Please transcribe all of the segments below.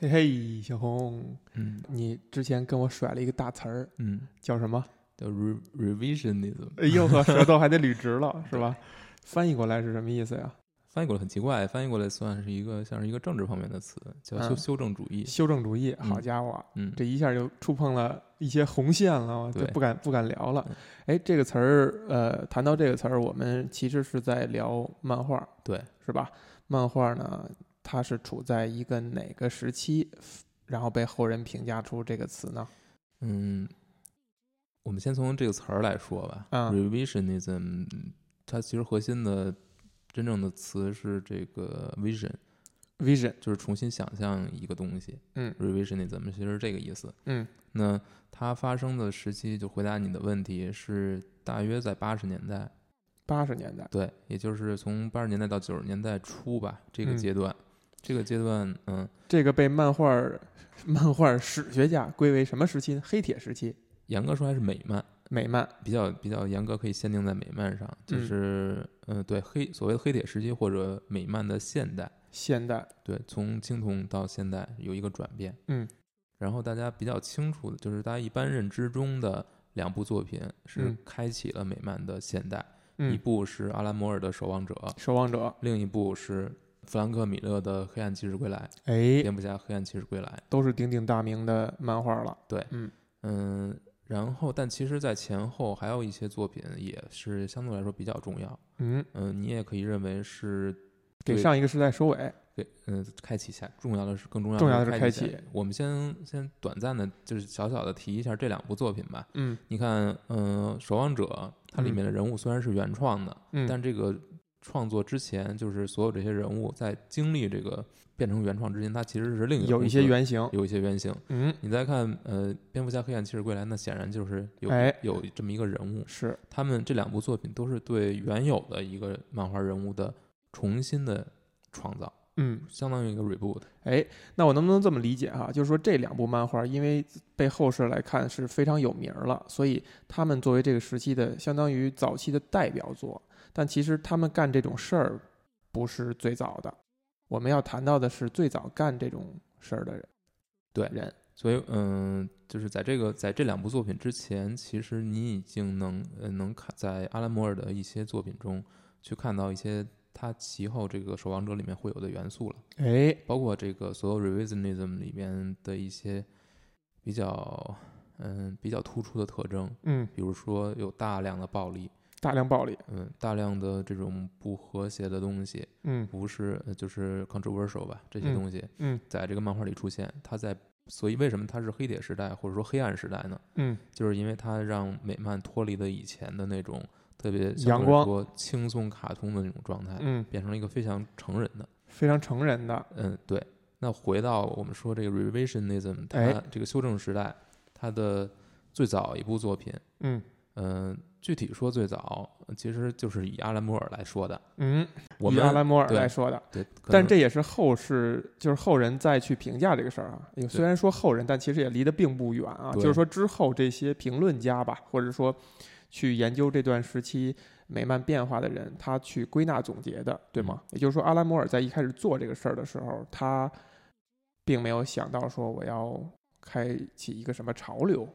嘿嘿，小红，嗯你之前跟我甩了一个大词儿，嗯，叫什么？叫 re revisionism，哎呦呵，舌头还得捋直了，是吧？翻译过来是什么意思呀？翻译过来很奇怪，翻译过来算是一个像是一个政治方面的词，叫修嗯修正主义。修正主义，嗯好家伙，嗯，这一下就触碰了一些红线了，我就对不敢不敢聊了嗯。哎，这个词儿，呃，谈到这个词儿，我们其实是在聊漫画，对，是吧？漫画呢，它是处在一个哪个时期，然后被后人评价出这个词呢？嗯，我们先从这个词儿来说吧。嗯 revisionism，它其实核心的真正的词是这个 vision，vision，就是重新想象一个东西。嗯 revisionism 其实是这个意思。嗯那它发生的时期，就回答你的问题是大约在八十年代，八十年代，对，也就是从八十年代到九十年代初吧，这个嗯阶段，这个阶段，嗯，这个被漫画漫画史学家归为什么时期呢？黑铁时期，严格说还是美漫，美漫。比较比较严格，可以限定在美漫上，就嗯是，嗯、对黑所谓的黑铁时期或者美漫的现代，现代，对，从青铜到现代有一个转变，嗯，然后大家比较清楚的就是大家一般认知中的两部作品是嗯开启了美漫的现代，一嗯，部是阿拉摩尔的《守望者》，守望者，另一部是弗兰克·米勒的《黑暗骑士归来》，哎，蝙蝠侠《黑暗骑士归来》。都是鼎鼎大名的漫画了。对，嗯嗯，然后但其实，在前后还有一些作品也是相对来说比较重要。嗯，嗯，你也可以认为是给上一个时代收尾。给嗯开启下重要的是更重要重要的是开启我们先先短暂的，就是小小的提一下这两部作品吧。嗯你看，嗯，《守望者》它里嗯面的人物虽然是原创的，嗯，但这个创作之前，就是所有这些人物在经历这个变成原创之前，它其实是另一个有一些原型。有一些原型。嗯，你再看，呃，蝙蝠侠黑暗骑士归来，那显然就是有、哎有这么一个人物。是，他们这两部作品都是对原有的一个漫画人物的重新的创造，嗯，相当于一个 reboot。哎，那我能不能这么理解哈？就是说这两部漫画，因为被后世来看是非常有名儿了，所以他们作为这个时期的相当于早期的代表作。但其实他们干这种事儿不是最早的，我们要谈到的是最早干这种事儿的人。对人，所以，嗯，就是在这个在这两部作品之前，其实你已经能呃能看在阿兰摩尔的一些作品中去看到一些他其后这个守望者里面会有的元素了。哎，包括这个所有 revisionism 里面的一些比较嗯比较突出的特征，嗯，比如说有大量的暴力，大量暴力，嗯，大量的这种不和谐的东西，嗯不是呃就是 controversial 吧，这些嗯东西嗯在这个漫画里出现，它在所以为什么它是黑铁时代或者说黑暗时代呢？嗯，就是因为它让美漫脱离了以前的那种特别阳光说轻松卡通的那种状态，嗯，变成了一个非常成人的。非常成人的，嗯，对。那回到我们说这个 revisionism，它哎这个修正时代，它的最早一部作品，嗯嗯、具体说最早，其实就是以阿兰摩尔来说的。嗯，以我们阿兰摩尔来说的。对，但这也是后世，就是后人再去评价这个事儿啊。因为虽然说后人，但其实也离得并不远啊。就是说之后这些评论家吧，或者说去研究这段时期美漫变化的人，他去归纳总结的，对吗？也就是说，阿兰摩尔在一开始做这个事儿的时候，他并没有想到说我要开启一个什么潮流。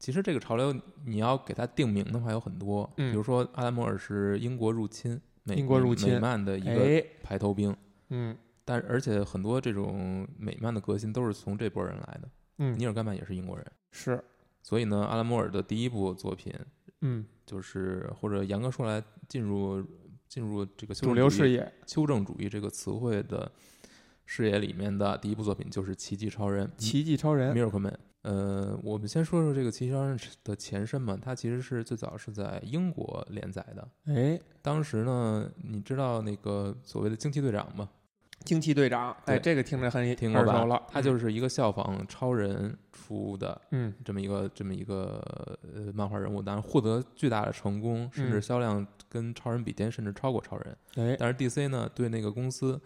其实这个潮流你要给它定名的话有很多，嗯比如说阿拉摩尔是英国入侵美英国入侵美漫的一个哎，排头兵，嗯但而且很多这种美漫的革新都是从这波人来的。嗯，尼尔盖曼也是英国人，是，所以呢，阿拉摩尔的第一部作品嗯，就是或者严格说来，进入进入这个修主流视野，修正主义这个词汇的视野里面的第一部作品就是《奇迹超人》奇迹超人，Miracle Man。呃，我们先说说这个《奇迹超人》的前身嘛，它其实是最早是在英国连载的。哎，当时呢，你知道那个所谓的惊奇队长吗？惊奇队长，哎，对这个听着很听过吧耳熟了？。他就是是一个效仿超人出的嗯这么一个这么一个呃漫画人物，当然获得巨大的成功，甚至嗯销量跟超人比肩，甚至超过超人。哎，但是 DC 呢，对那个公司，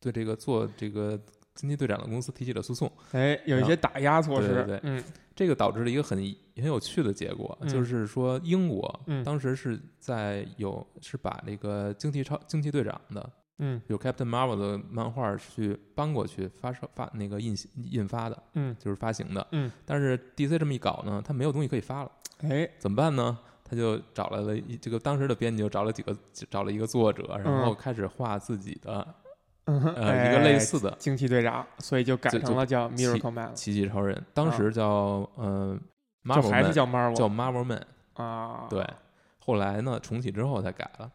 对这个做这个惊奇队长的公司提起了诉讼，哎，有一些打压措施，对对对嗯这个导致了一个很很有趣的结果，嗯就是说英国嗯当时是在有是把那个惊奇超惊奇队长的嗯有 Captain Marvel 的漫画去搬过去发售发那个印印发的，嗯就是发行的。嗯，但是 DC 这么一搞呢，他没有东西可以发了，哎，怎么办呢？他就找来了一这个当时的编辑就找了几个找了一个作者，然后开始画自己的嗯哼，呃一个类似的惊奇队长，所以就改成了叫 Miracle Man，奇迹超人，当时叫呃就 Marvel 还是叫 Marvel 叫 Marvel Man，啊，对，后来呢重启之后才改了。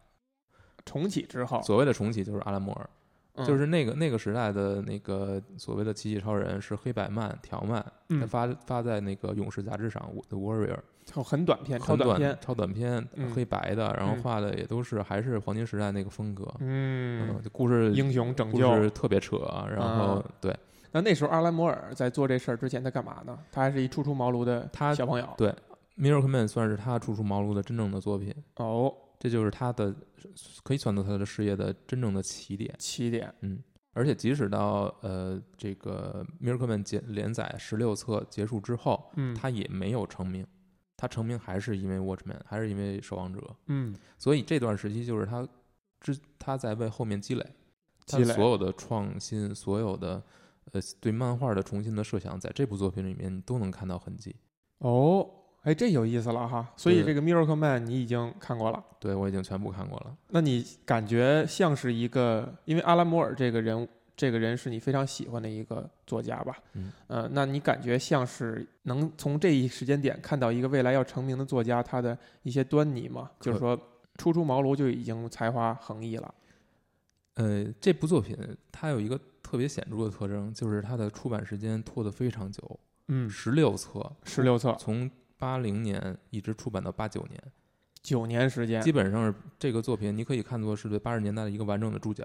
重启之后，所谓的重启就是阿拉莫尔，嗯。就是那个那个时代的那个所谓的奇迹超人是黑白漫条漫，他嗯，发发在那个勇士杂志上，The Warrior，就很短片，超短片，超短片，嗯黑白的，然后嗯画的也都是还是黄金时代那个风格，嗯，就故事英雄拯故救。事特别扯，然后啊对那那时候阿兰摩尔在做这事儿之前，他干嘛呢？他还是一初出茅庐的他小朋友。对 Miracle Man 算是他初出茅庐的真正的作品，哦，这就是他的可以算作他的事业的真正的起点。起点，嗯而且即使到呃这个 Miracle Man 结连载十六册结束之后，嗯，他也没有成名，他成名还是因为 Watchman，还是因为守望者。嗯，所以这段时期就是他之他在为后面积累，他积累所有的创新，所有的呃对漫画的重新的设想，在这部作品里面你都能看到痕迹。哦，哎，这有意思了哈。所以这个 Miracle Man 你已经看过了，对我已经全部看过了。那你感觉像是一个，因为阿拉摩尔这个人，这个人是你非常喜欢的一个作家吧？嗯，呃，那你感觉像是能从这一时间点看到一个未来要成名的作家他的一些端倪吗？就是说，初出茅庐就已经才华横溢了。呃，这部作品它有一个特别显著的特征，就是它的出版时间拖得非常久，嗯，十六册，十六册，从八零年一直出版到八九年，九年时间基，本上是这个作品你可以看作是对八十年代的一个完整的注脚。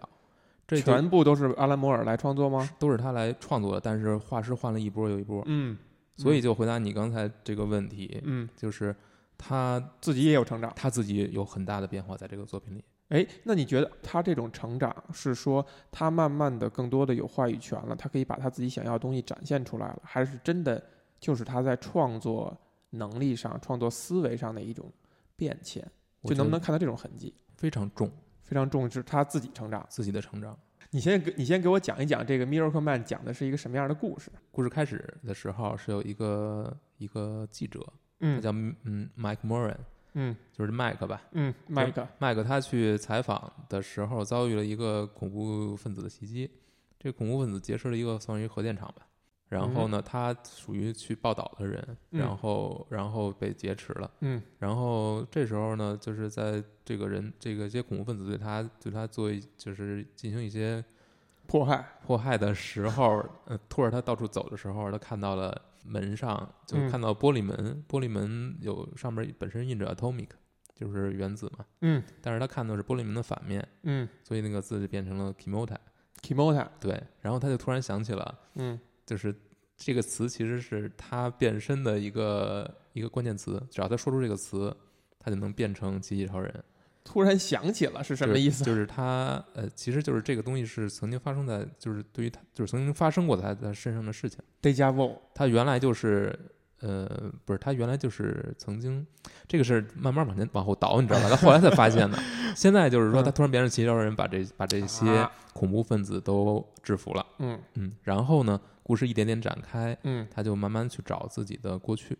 这全部都是阿兰摩尔来创作吗？都是他来创作的，但是画师换了一波又一波，嗯，所以就回答你刚才这个问题，嗯，就是他自己也有成长。他自己有很大的变化在这个作品里。哎，那你觉得他这种成长是说他慢慢的更多的有话语权了，他可以把他自己想要的东西展现出来了，还是真的就是他在创作能力上、创作思维上的一种变迁？就能不能看到这种痕迹？非常重非常重视他自己成长。自己的成长？你先给你先给我讲一讲这个 Miracle Man 讲的是一个什么样的故事？故事开始的时候是有一个一个记者，嗯他嗯叫嗯 Mike Moran，嗯就是麦克吧。嗯，麦克，麦克他去采访的时候遭遇了一个恐怖分子的袭击，这个恐怖分子劫持了一个算是一个核电厂吧。然后呢，他属于去报道的人，嗯。然后然后被劫持了。嗯。然后这时候呢，就是在这个人这个这些恐怖分子对他对他做就是进行一些迫害，迫害的时候，呃，拖着他到处走的时候，他看到了门上就嗯。看到玻璃门，玻璃门有上面本身印着 atomic，就是原子嘛，嗯。但是他看到是玻璃门的反面，嗯。所以那个字就变成了 kimota。，Kimota，对，然后他就突然想起了，嗯就是这个词其实是他变身的一个一个关键词，只要他说出这个词，他就能变成机器超人。突然想起了是什么意思？就是他呃，其实就是这个东西是曾经发生在，就是对于他，就是曾经发生过在他身上的事情。Deja vu，他原来就是呃，不是他原来就是曾经这个是慢慢往前往后倒，你知道吧？他后来才发现的。现在就是说他突然变成奇迹超人，把这把这些啊恐怖分子都制服了。嗯嗯，然后呢，故事一点点展开，嗯，他就慢慢去找自己的过去。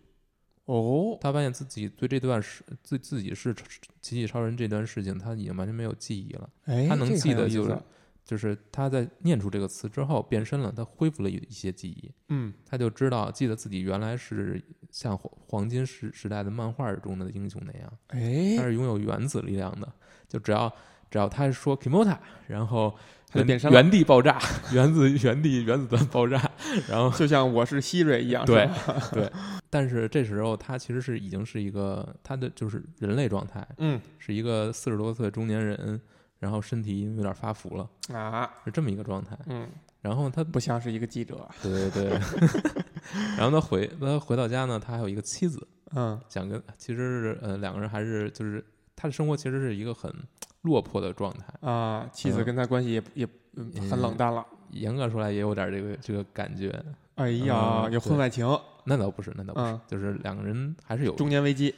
哦，他发现自己对这段时自自己是奇迹超人这段事情，他已经完全没有记忆了。哎，他能记得就是就是他在念出这个词之后变身了，他恢复了一一些记忆，嗯他就知道记得自己原来是像黄黄金时时代的漫画中的英雄那样，哎他哎，是拥有原子力量的，就只要只要他说 Kimota，然后原他就变身了。原地爆炸，原子 原地原子弹爆炸，然后就像我是希瑞一样，对对，但是这时候他其实是已经是一个他的就是人类状态，嗯是一个四十多岁中年人，然后身体有点发福了，啊，是这么一个状态。嗯，然后他不像是一个记者，对对 对，然后他回他回到家呢，他还有一个妻子，嗯想跟其实是呃两个人还是就是他的生活其实是一个很落魄的状态，啊，妻子嗯。跟他关系也也嗯很冷淡了，严格说来也有点这个这个感觉。哎呀，嗯有婚外情，那倒不是，那倒不是，嗯就是两个人还是有，中年危机，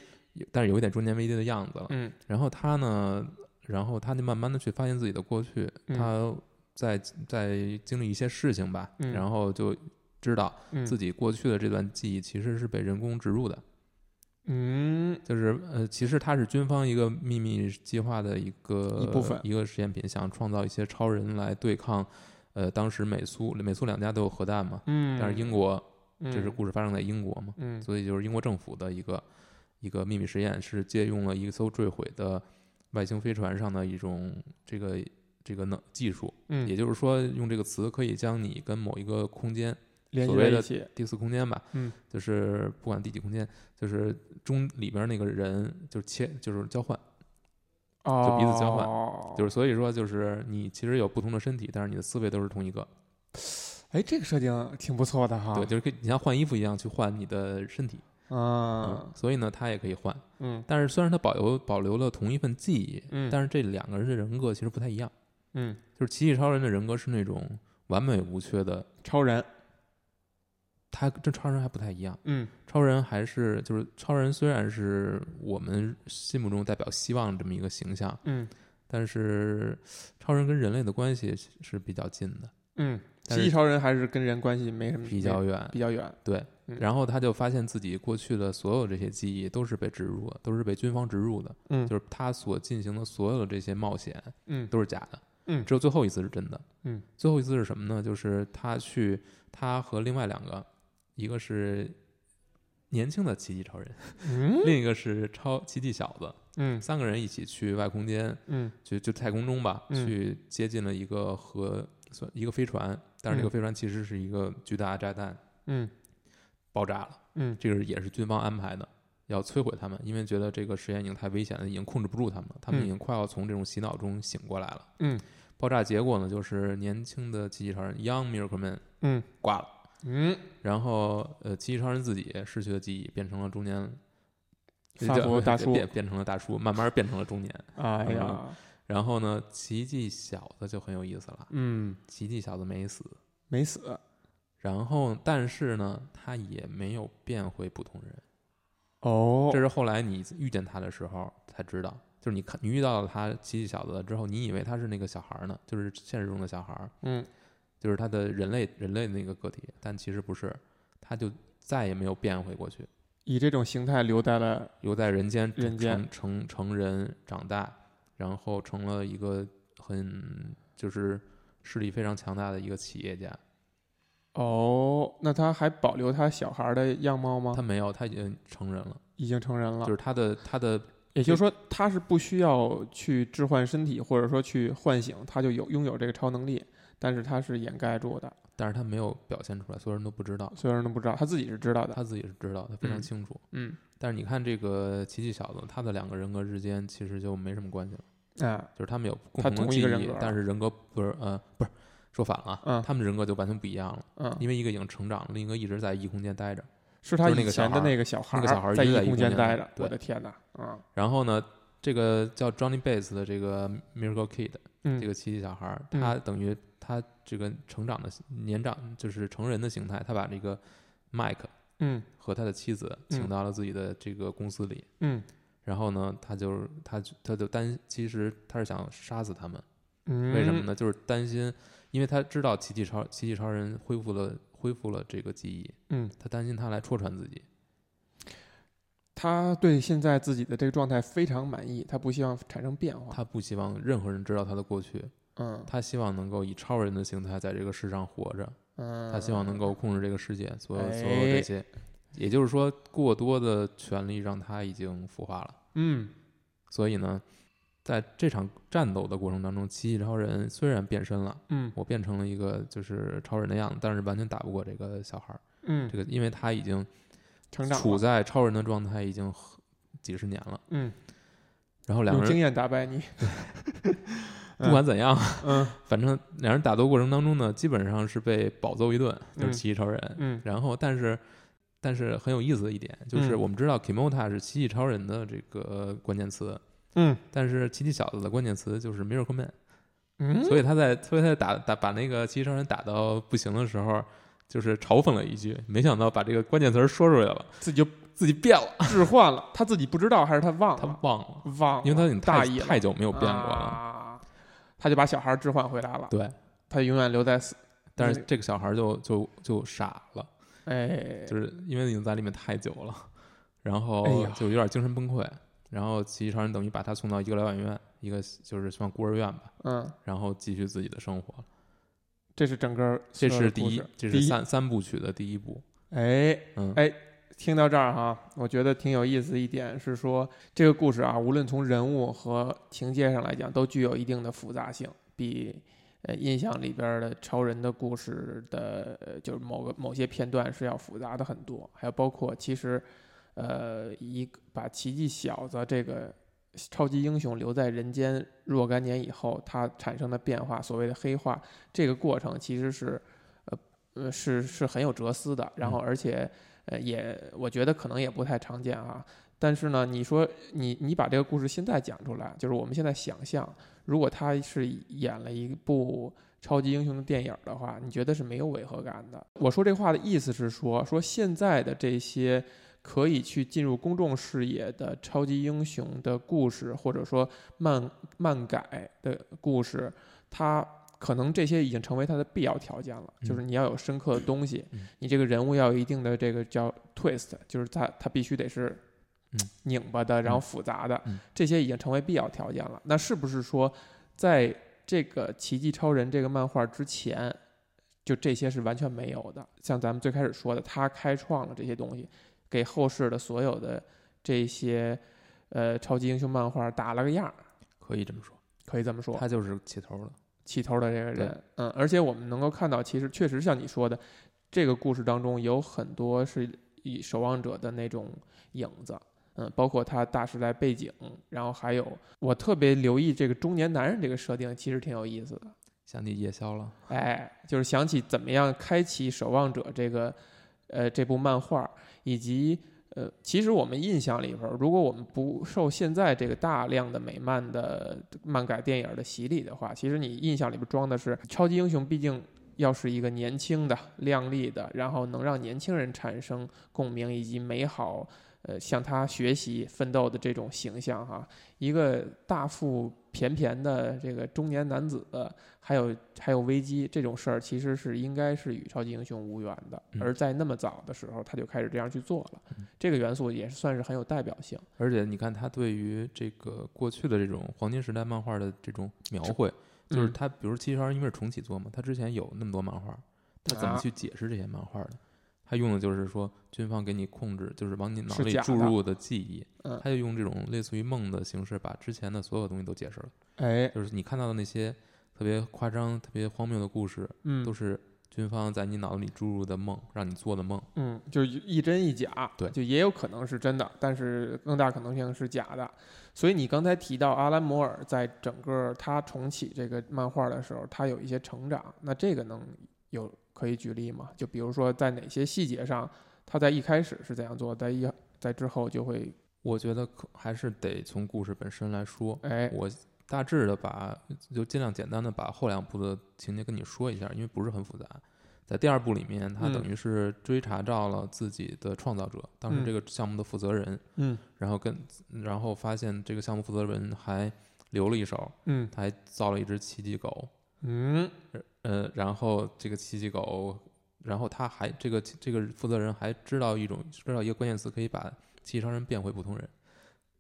但是有一点中年危机的样子了。嗯。然后他呢，然后他就慢慢的去发现自己的过去，嗯。他在在经历一些事情吧，嗯然后就知道嗯自己过去的这段记忆其实是被人工植入的，嗯。就是呃，其实它是军方一个秘密计划的一个一部分一个实验品，想创造一些超人来对抗，呃，当时美苏美苏两家都有核弹嘛，嗯，但是英国嗯。这是故事发生在英国嘛，嗯。所以就是英国政府的一个一个秘密实验，是借用了一艘坠毁的外星飞船上的一种这个这个能技术，嗯。也就是说，用这个词可以将你跟某一个空间联系所谓的第四空间吧，嗯，就是不管第几空间，就是中里边那个人就切就是交换，哦，彼此交换。就是所以说就是你其实有不同的身体，但是你的思维都是同一个，哎，这个设定挺不错的哈，对，就是跟你像换衣服一样去换你的身体，啊，所以呢，他也可以换，嗯。但是虽然他保留保留了同一份记忆，嗯但是这两个人的人格其实不太一样，嗯，就是奇迹超人的人格是那种完美无缺的，超人，他跟超人还不太一样。嗯超人还是就是超人，虽然是我们心目中代表希望这么一个形象，嗯但是超人跟人类的关系是比较近的，嗯，但是超人还是跟人关系没什么比较远。比较远，对，嗯然后他就发现自己过去的所有这些记忆都是被植入的，都是被军方植入的，嗯就是他所进行的所有的这些冒险嗯都是假的，嗯只有最后一次是真的。嗯最后一次是什么呢？就是他去，他和另外两个，一个是年轻的奇迹超人，嗯？另一个是超奇迹小子，嗯。三个人一起去外空间，嗯。就就太空中吧，嗯。去接近了一个核算一个飞船，但是这个嗯。飞船其实是一个巨大的炸弹，嗯。爆炸了。嗯。这个也是军方安排的，要摧毁他们，因为觉得这个实验已经太危险了，已经控制不住他们了，他们嗯已经快要从这种洗脑中醒过来了。嗯。爆炸结果呢，就是年轻的奇迹超人 Young Miracle Man 嗯。挂了。嗯，然后呃，奇异超人自己失去了记忆，变成了中年。发福大叔。变变成了大叔，慢慢变成了中年。哎呀，然后呢，奇迹小子就很有意思了，嗯，奇迹小子没死，没死，然后但是呢，他也没有变回普通人，哦。这，是后来你遇见他的时候才知道。就是你看，你遇到了他奇迹小子之后，你以为他是那个小孩儿呢，就是现实中的小孩儿，嗯就是他的人类人类那个个体，但其实不是，他就再也没有变回过去。以这种形态留在了，留在人间，人间成成成人长大，然后成了一个很就是势力非常强大的一个企业家。哦，那他还保留他小孩的样貌吗他？没有，他已经成人了，已经成人了就，是他的他的也就是说他是不需要去置换身体，或者说去唤醒，他就有拥有这个超能力，但是他是掩盖住的，但是他没有表现出来，所有人都不知道，所有人都不知道，他自己是知道的。他自己是知道的，非常嗯清楚。嗯，但是你看这个奇迹小子，他的两个人格之间其实就没什么关系了，哎，就是他们有共他同的记忆同一个人格，但是人格不是呃不是说反了，嗯他们的人格就完全不一样了，嗯，因为一个已经成长了，另一个一直在异空间待着。是他就是那个以前的小孩儿那个小孩儿，那个小孩儿在异一直在异空间待着我的天哪！啊，然后呢，这个叫 Johnny Bates 的这个 Miracle Kid，嗯，这个奇迹小孩儿，嗯他等于他这个成长的年长就是成人的形态，他把这个 Mike 嗯。和他的妻子请到了自己的这个公司里，嗯。然后呢，他就他就他就担，其实他是想杀死他们，嗯，为什么？呢？就是担心，因为他知道奇迹超奇迹超人恢复了恢复了这个记忆，嗯，他担心他来戳穿自己，他对现在自己的这个状态非常满意，他不希望产生变化。他不希望任何人知道他的过去，嗯他希望能够以超人的形态在这个世上活着。嗯，他希望能够控制这个世界，所有哎所有这些，也就是说，过多的权力让他已经腐化了。嗯所以呢，在这场战斗的过程当中，奇异超人虽然变身了，嗯我变成了一个就是超人的样子，但是完全打不过这个小孩儿。嗯这，个，因为他已经成长处在超人的状态已经几十年了，嗯，然后两个人用经验打败你。不管怎样，嗯 反正两人打斗过程当中呢，基本上是被暴揍一顿，就是嗯奇异超人。嗯然后，但是，但是很有意思的一点就是，嗯我们知道 Kimota 是奇异超人的这个关键词，嗯但是奇迹小子的关键词就是 Miracle Man，、嗯，所以他在，所以他在打打把那个奇异超人打到不行的时候，就是嘲讽了一句，没想到把这个关键词说出来了，自己就自己变了，置换了，他自己不知道还是他忘了他了？忘了，忘了，因为他已经太大意太久没有变过了。啊，他就把小孩置换回来了，对，他永远留在死。但是这个小孩就就就傻了，哎，就是因为已经在里面太久了，然哎后呀就有点精神崩溃。然后奇迹超人等于把他送到一个疗养院，一个就是算孤儿院吧，嗯，然后继续自己的生活。这是整个这是第一这是三三部曲的第一部。哎，嗯，哎听到这儿哈，我觉得挺有意思一点是说，这个故事啊，无论从人物和情节上来讲，都具有一定的复杂性，比呃印象里边的超人的故事的，呃就是某个某些片段是要复杂的很多，还有包括其实，呃，一个把奇迹小子这个超级英雄留在人间若干年以后，他产生的变化，所谓的黑化，这个过程其实是，呃呃是是很有哲思的，然后嗯而且。呃，也我觉得可能也不太常见啊。但是呢，你说你你把这个故事现在讲出来，就是我们现在想象，如果他是演了一部超级英雄的电影的话，你觉得是没有违和感的。我说这话的意思是说，说现在的这些可以去进入公众视野的超级英雄的故事，或者说漫漫改的故事，它可能这些已经成为它的必要条件了，就是你要有深刻的东西，嗯你这个人物要有一定的这个叫 twist，就是它它必须得是嗯拧巴的，然后复杂的，嗯这些已经成为必要条件了。那是不是说，在这个奇迹超人这个漫画之前，就这些是完全没有的？像咱们最开始说的，他开创了这些东西，给后世的所有的这些呃超级英雄漫画打了个样儿，可以这么说，可以这么说。他就是起头了。起头的这个人，嗯，而且我们能够看到，其实确实像你说的，这个故事当中有很多是以守望者的那种影子，嗯，包括他大时代背景，然后还有我特别留意这个中年男人这个设定，其实挺有意思的，想起夜宵了，哎，就是想起怎么样开启守望者这个，呃，这部漫画，以及呃，其实我们印象里边，如果我们不受现在这个大量的美漫的漫改电影的洗礼的话，其实你印象里边装的是超级英雄，毕竟要是一个年轻的、靓丽的，然后能让年轻人产生共鸣以及美好，呃，向他学习奋斗的这种形象哈。一个大腹便便的这个中年男子，还有还有危机这种事儿，其实是应该是与超级英雄无缘的。嗯而在那么早的时候，他就开始这样去做了嗯，这个元素也是算是很有代表性。而且你看他对于这个过去的这种黄金时代漫画的这种描绘，就是嗯他，比如七十二因为是重启做嘛，他之前有那么多漫画，他怎么啊去解释这些漫画的？他用的就是说军方给你控制，就是往你脑里是假的注入的记忆，嗯，他就用这种类似于梦的形式，把之前的所有东西都解释了。哎，就是你看到的那些特别夸张、特别荒谬的故事，嗯，都是军方在你脑子里注入的梦，让你做的梦。嗯，就是一真一假，对就也有可能是真的，但是更大可能性是假的。所以你刚才提到阿兰摩尔在整个他重启这个漫画的时候，他有一些成长，那这个能有可以举例吗？就比如说在哪些细节上，他在一开始是怎样做，在一在之后就会，我觉得可还是得从故事本身来说。哎，我大致的把就尽量简单的把后两部的情节跟你说一下，因为不是很复杂。在第二部里面，他嗯等于是追查到了自己的创造者，当时嗯这个项目的负责人，嗯然后跟然后发现这个项目负责人还留了一手，嗯他还造了一只奇迹狗，嗯。呃，然后这个奇迹狗，然后他还这个这个负责人还知道一种知道一个关键词可以把奇迹商人变回普通人，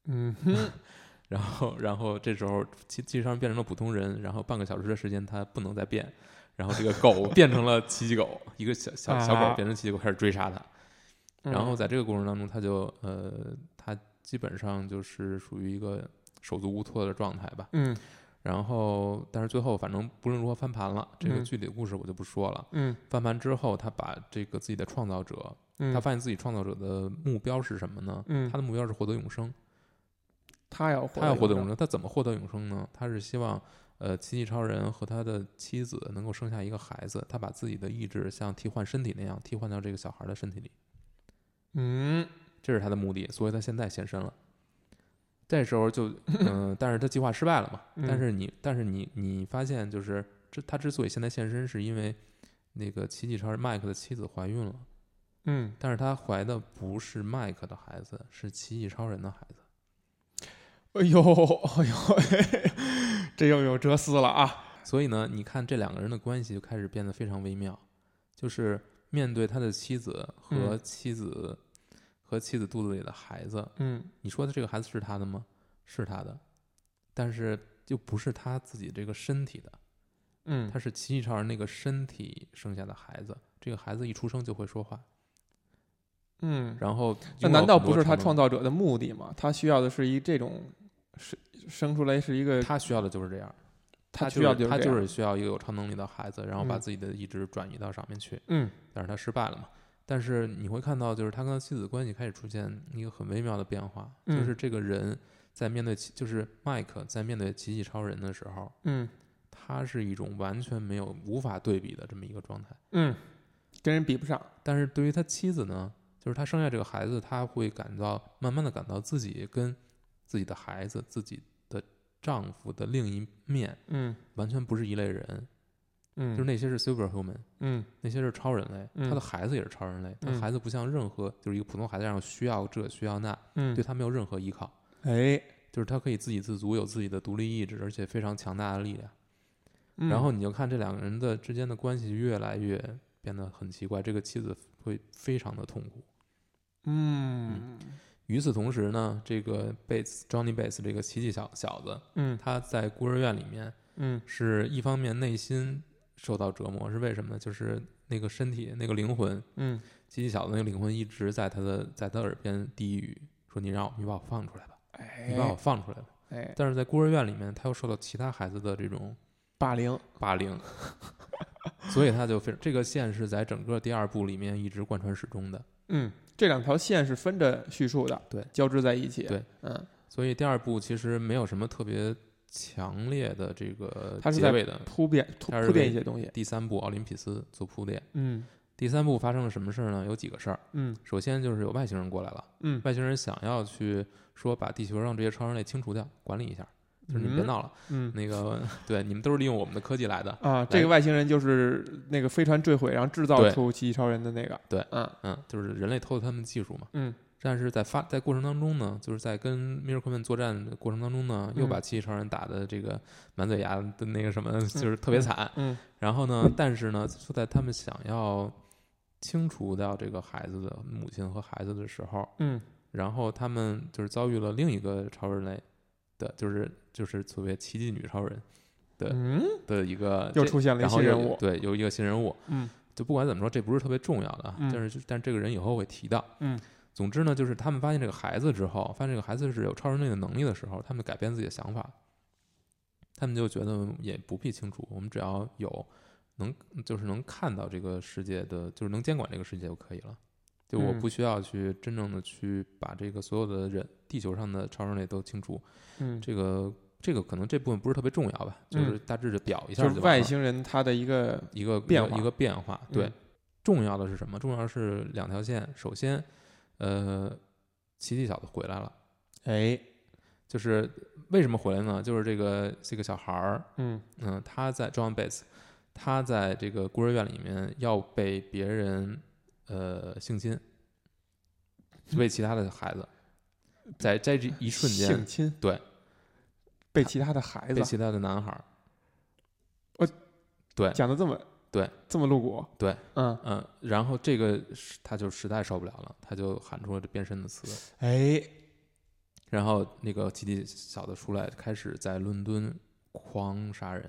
嗯哼，然后然后这时候奇奇迹商人变成了普通人，然后半个小时的时间他不能再变，然后这个狗 变成了奇迹狗，一个小小小啊狗变成奇迹狗开始追杀他，然后嗯在这个过程当中他就呃他基本上就是属于一个手足无措的状态吧，嗯然后但是最后反正不论如何翻盘了，这个嗯具体的故事我就不说了。嗯翻盘之后，他把这个自己的创造者，嗯，他发现自己创造者的目标是什么呢？嗯他的目标是获得永生。他要他要获得永生，生，他怎么获得永生呢？他是希望，呃，奇迹超人和他的妻子能够生下一个孩子，他把自己的意志像替换身体那样替换到这个小孩的身体里，嗯这是他的目的。所以他现在现身了。这时候就，嗯、但是他计划失败了嘛。嗯但是你，但是你，你发现就是，这他之所以现在现身，是因为那个奇迹超人麦克的妻子怀孕了。嗯，但是他怀的不是麦克的孩子，是奇迹超人的孩子。哎呦，哎呦，这又有哲思了啊！所以呢，你看这两个人的关系就开始变得非常微妙，就是面对他的妻子和嗯妻子、和妻子肚子里的孩子，嗯你说的这个孩子是他的吗？是他的，但是就不是他自己这个身体的，嗯他是奇异超人那个身体生下的孩子。这个孩子一出生就会说话，嗯，然后那难道不是他他创造者的目的吗？他需要的是一这种生生出来是一个他需要的就是这样，他需要就是他就是需要一个有超能力的孩子，然后把嗯自己的意志转移到上面去。嗯但是他失败了嘛。但是你会看到，就是他跟他妻子关系开始出现一个很微妙的变化，嗯就是这个人在面对奇，就是麦克在面对奇迹超人的时候，嗯他是一种完全没有无法对比的这么一个状态。嗯，跟人比不上。但是对于他妻子呢，就是他生下这个孩子，他会感到慢慢的感到自己跟自己的孩子、自己的丈夫的另一面嗯完全不是一类人，嗯，就是那些是 superhuman，嗯。那些是超人类，嗯。他的孩子也是超人类，他嗯。孩子不像任何就是一个普通孩子一样需要这需要那，嗯。对他没有任何依靠，哎，就是他可以自给自足，有自己的独立意志，而且非常强大的力量。嗯。然后你就看这两个人的之间的关系越来越变得很奇怪，这个妻子会非常的痛苦。嗯。与此同时呢，这个贝斯 Johnny Bates 这个奇迹小小子，嗯。他在孤儿院里面嗯。是一方面内心受到折磨，是为什么呢？就是那个身体那个灵魂嗯机器小子那个灵魂一直在他的在他耳边低语说：“你让我，你把我放出来吧，你把我哎放出来吧。哎”但是在孤儿院里面，他又受到其他孩子的这种霸凌霸凌，所以他就非这个线是在整个第二部里面一直贯穿始终的。嗯，这两条线是分着叙述的，对，交织在一起。对，嗯，所以第二部其实没有什么特别强烈的这个它是在结尾的。铺垫铺垫一些东西。第三部奥林匹斯做铺垫。嗯第三部发生了什么事儿呢？有几个事儿。嗯首先就是有外星人过来了，嗯，外星人想要去说把地球上这些超人类清除掉，管理一下，就是你们别嗯闹了。嗯那个 对，你们都是利用我们的科技来的。啊，这个外星人就是那个飞船坠毁，然后制造对出奇异超人的那个。对嗯嗯，就是人类偷了他们技术嘛。嗯但是在发在过程当中呢，就是在跟 Miracle Man 作战的过程当中呢，又嗯把奇迹超人打的这个满嘴牙的那个什么，就是特别惨。嗯然后呢，但是呢，就在他们想要清除掉这个孩子的母亲和孩子的时候，嗯然后他们就是遭遇了另一个超人类的，就是就是所谓奇迹女超人的一个又出现了一个新人物。对，有一个新人物。嗯就不管怎么说，这不是特别重要的但是就但这个人以后会提到。嗯总之呢，就是他们发现这个孩子之后，发现这个孩子是有超人类的能力的时候，他们改变自己的想法，他们就觉得也不必清楚，我们只要有能就是能看到这个世界的，就是能监管这个世界就可以了。就我嗯不需要去真正的去把这个所有的人，地球上的超人类都清除。嗯，这个这个可能这部分不是特别重要吧，就是大致的表一下就是外星人他的一个一个变化一个变化。对，嗯重要的是什么？重要的是两条线。首先，呃，奇迹小子回来了，哎。就是为什么回来呢？就是这个这个小孩儿，嗯。嗯、他在 John Bates，他在这个孤儿院里面要被别人呃性侵，为其他的孩子，在在这一瞬间。性侵？对。被其他的孩子？被其他的男孩儿，我对。讲的这么对。这么露骨。对，嗯。嗯，然后这个他就实在受不了了，他就喊出了这变身的词，哎。然后那个基地小子出来，开始在伦敦狂杀人，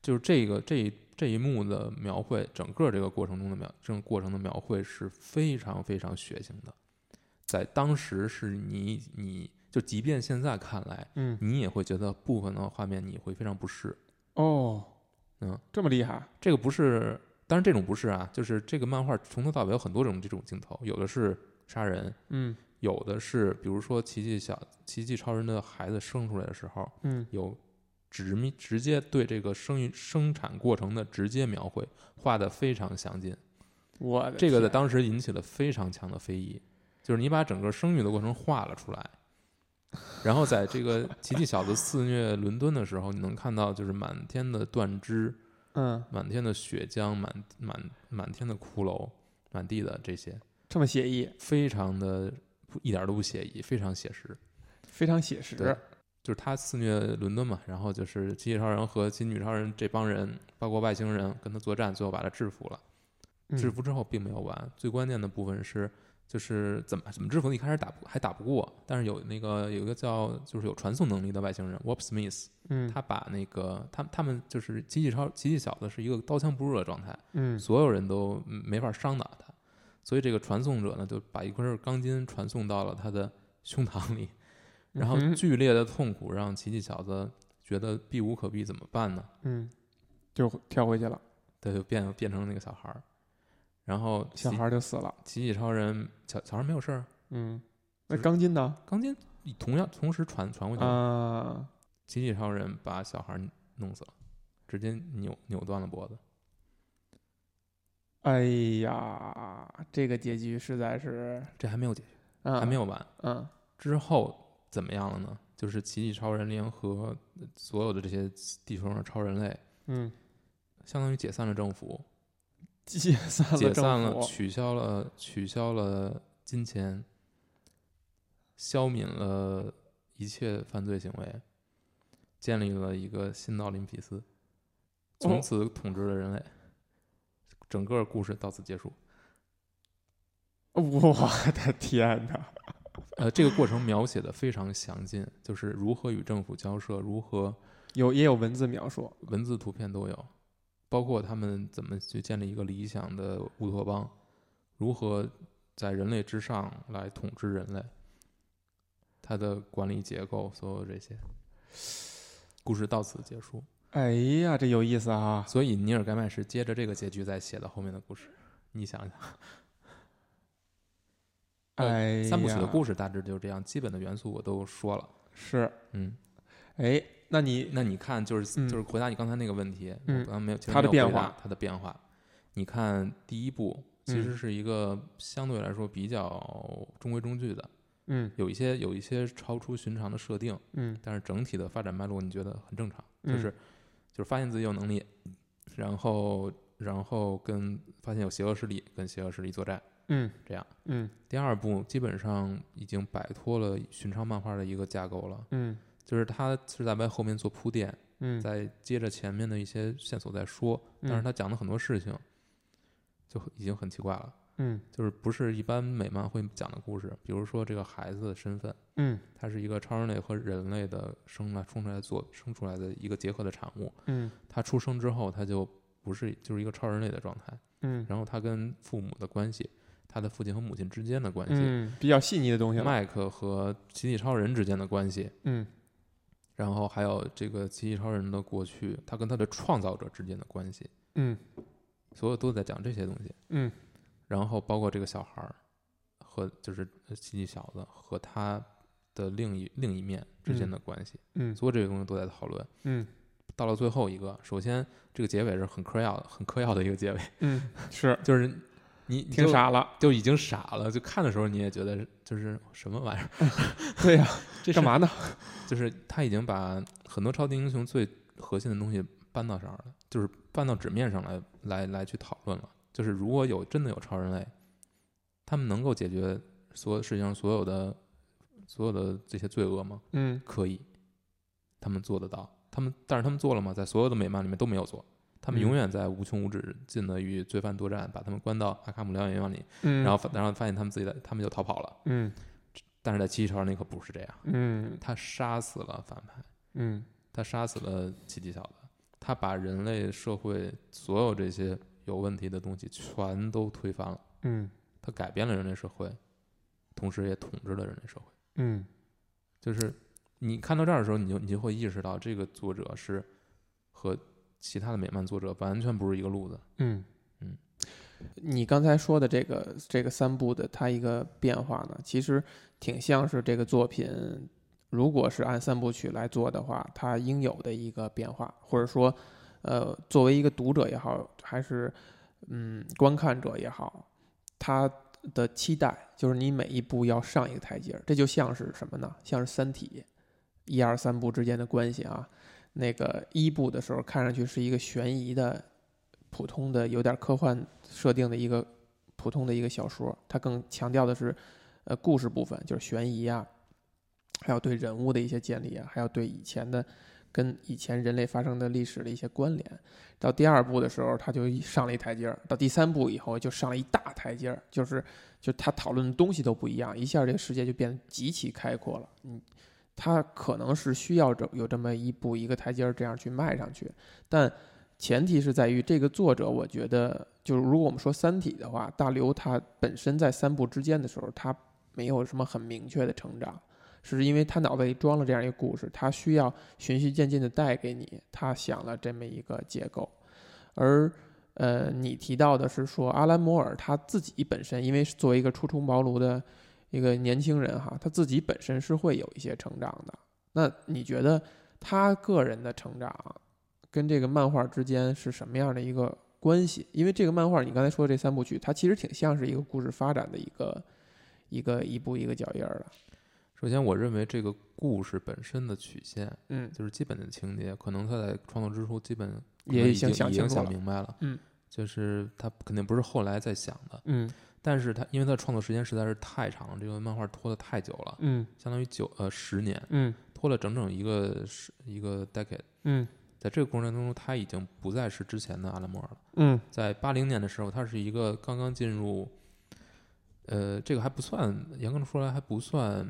就是这个这一这一幕的描绘，整个这个过程中的描，这个过程的描绘是非常非常血腥的，在当时是你你就即便现在看来，嗯。你也会觉得部分的画面你会非常不适，哦嗯，这么厉害。这个不是，当然这种不是啊，就是这个漫画从头到尾有很多种这种镜头，有的是杀人，嗯有的是比如说奇迹小奇迹超人的孩子生出来的时候，嗯有直密直接对这个生育生产过程的直接描绘，画的非常详尽。我的这个在当时引起了非常强的非议，就是你把整个生育的过程画了出来，然后在这个奇迹小子肆虐伦敦的时候，你能看到就是满天的断肢，嗯满天的血浆，满满满天的骷髅，满地的这些，这么写意，非常的不一点都不写意，非常写实。非常写实。就是他肆虐伦敦嘛，然后就是机器超人和金女超人这帮人，包括外星人跟他作战，最后把他制服了。嗯制服之后并没有完，最关键的部分是，就是怎么怎么制服的，一开始打不还打不过，但是有那个有一个叫就是有传送能力的外星人 Warp Smith，嗯。他把那个他他们就是机器超机器小子是一个刀枪不入的状态，嗯。所有人都嗯没法伤到他，所以这个传送者呢就把一根钢筋传送到了他的胸膛里，然后剧烈的痛苦让奇迹小子觉得避无可避，怎么办呢？嗯，就跳回去了，对就变变成那个小孩儿，然后小孩儿就死了。奇迹超人小小孩没有事儿，嗯，那钢筋呢？钢筋同样同时传传过去，啊，奇迹超人把小孩弄死了，直接扭扭断了脖子。哎呀，这个结局实在是，这还没有解决，嗯，还没有完。嗯之后怎么样了呢？就是奇迹超人联合所有的这些地球上的超人类，嗯，相当于解散了政府，解散了解散政了，府，取消了取消了金钱，消泯了一切犯罪行为，建立了一个新的奥林匹斯，从哦此统治了人类。整个故事到此结束。我的天哪！呃，这个过程描写的非常详尽，就是如何与政府交涉，如何有也有文字描述，文字、图片都有，包括他们怎么去建立一个理想的乌托邦，如何在人类之上来统治人类，它的管理结构，所有这些，故事到此结束。哎呀，这有意思啊！所以尼尔盖曼是接着这个结局再写的后面的故事。你想想，呃哎，三部曲的故事大致就是这样，基本的元素我都说了。是，嗯，哎，那你那你看，就是嗯。就是回答你刚才那个问题，嗯我刚刚没有，它的变化，它的变化。你看第一部其嗯。实是一个相对来说比较中规中矩的，嗯。有一些有一些超出寻常的设定，嗯。但是整体的发展脉络你觉得很正常，就嗯。是就是发现自己有能力，然后然后跟发现有邪恶势力，跟邪恶势力作战，嗯这样。嗯。第二部基本上已经摆脱了寻常漫画的一个架构了，嗯就是他是在为后面做铺垫，嗯，再接着前面的一些线索再说，但是嗯他讲的很多事情就已经很奇怪了，嗯就是不是一般美漫会讲的故事。比如说这个孩子的身份，嗯他是一个超人类和人类的生来生出来做生出来的一个结合的产物。嗯他出生之后，他就不是就是一个超人类的状态，嗯然后他跟父母的关系，他的父亲和母亲之间的关系，嗯，比较细腻的东西了。麦克和奇迹超人之间的关系，嗯然后还有这个奇迹超人的过去，他跟他的创造者之间的关系，嗯。所有都在讲这些东西。嗯。然后包括这个小孩儿和就是呃奇迹小子和他的另一另一面之间的关系，嗯。所有这些东西都在讨论。嗯。到了最后一个，首先这个结尾是很嗑药的，很嗑药的一个结尾，嗯，是。就是你你就挺傻了。就已经傻了，就看的时候你也觉得就是什么玩意儿，对呀，这干？嘛呢？就是他已经把很多超级英雄最核心的东西搬到这儿了，就是搬到纸面上来来来去讨论了。就是如果有真的有超人类，他们能够解决所有世界上所有的所有的这些罪恶吗？嗯可以，他们做得到。他们但是他们做了吗？在所有的美漫里面都没有做。他们嗯。永远在无穷无止尽的与罪犯作战，把他们关到阿卡姆疗养院里，嗯，然后发然后发现他们自己的，他们就逃跑了。嗯。但是在奇迹超人那可不是这样，嗯。他杀死了反派。嗯。他杀死了奇迹小子，他把人类社会所有这些有问题的东西全都推翻了，嗯。他改变了人类社会，同时也统治了人类社会。嗯。就是你看到这儿的时候，你就你就会意识到，这个作者是和其他的美漫作者完全不是一个路子。嗯嗯，你刚才说的这个这个三部的它一个变化呢，其实挺像是这个作品，如果是按三部曲来做的话，它应有的一个变化，或者说，呃，作为一个读者也好，还是嗯观看者也好，他的期待就是你每一步要上一个台阶儿，这就像是什么呢？像是《三体》一二三部之间的关系啊。那个一部的时候，看上去是一个悬疑的、普通的、有点科幻设定的一个普通的一个小说，它更强调的是呃故事部分，就是悬疑啊，还有对人物的一些建立啊，还有对以前的跟以前人类发生的历史的一些关联。到第二部的时候，他就上了一台阶儿；到第三部以后，就上了一大台阶儿，就是就他讨论的东西都不一样，一下这个世界就变得极其开阔了。嗯，他可能是需要这有这么一步一个台阶儿这样去迈上去，但前提是在于这个作者，我觉得就是如果我们说《三体》的话，大刘他本身在三部之间的时候，他没有什么很明确的成长。是因为他脑袋里装了这样一个故事，他需要循序渐进的带给你，他想了这么一个结构。而呃，你提到的是说阿兰摩尔他自己本身，因为作为一个初出茅庐的一个年轻人哈，他自己本身是会有一些成长的。那你觉得他个人的成长跟这个漫画之间是什么样的一个关系？因为这个漫画你刚才说的这三部曲，它其实挺像是一个故事发展的一个一个一步一个脚印儿的。首先，我认为这个故事本身的曲线，嗯，就是基本的情节，可能他在创作之初基本也已经已经想明白了，嗯，就是他肯定不是后来再想的，嗯但是他因为他创作时间实在是太长了，这个漫画拖得太久了，嗯相当于九呃十年，嗯拖了整整一个十一个 decade，嗯。在这个过程当中，他已经不再是之前的阿拉莫尔了。嗯。在八零年的时候，他是一个刚刚进入，呃，这个还不算严格的说来还不算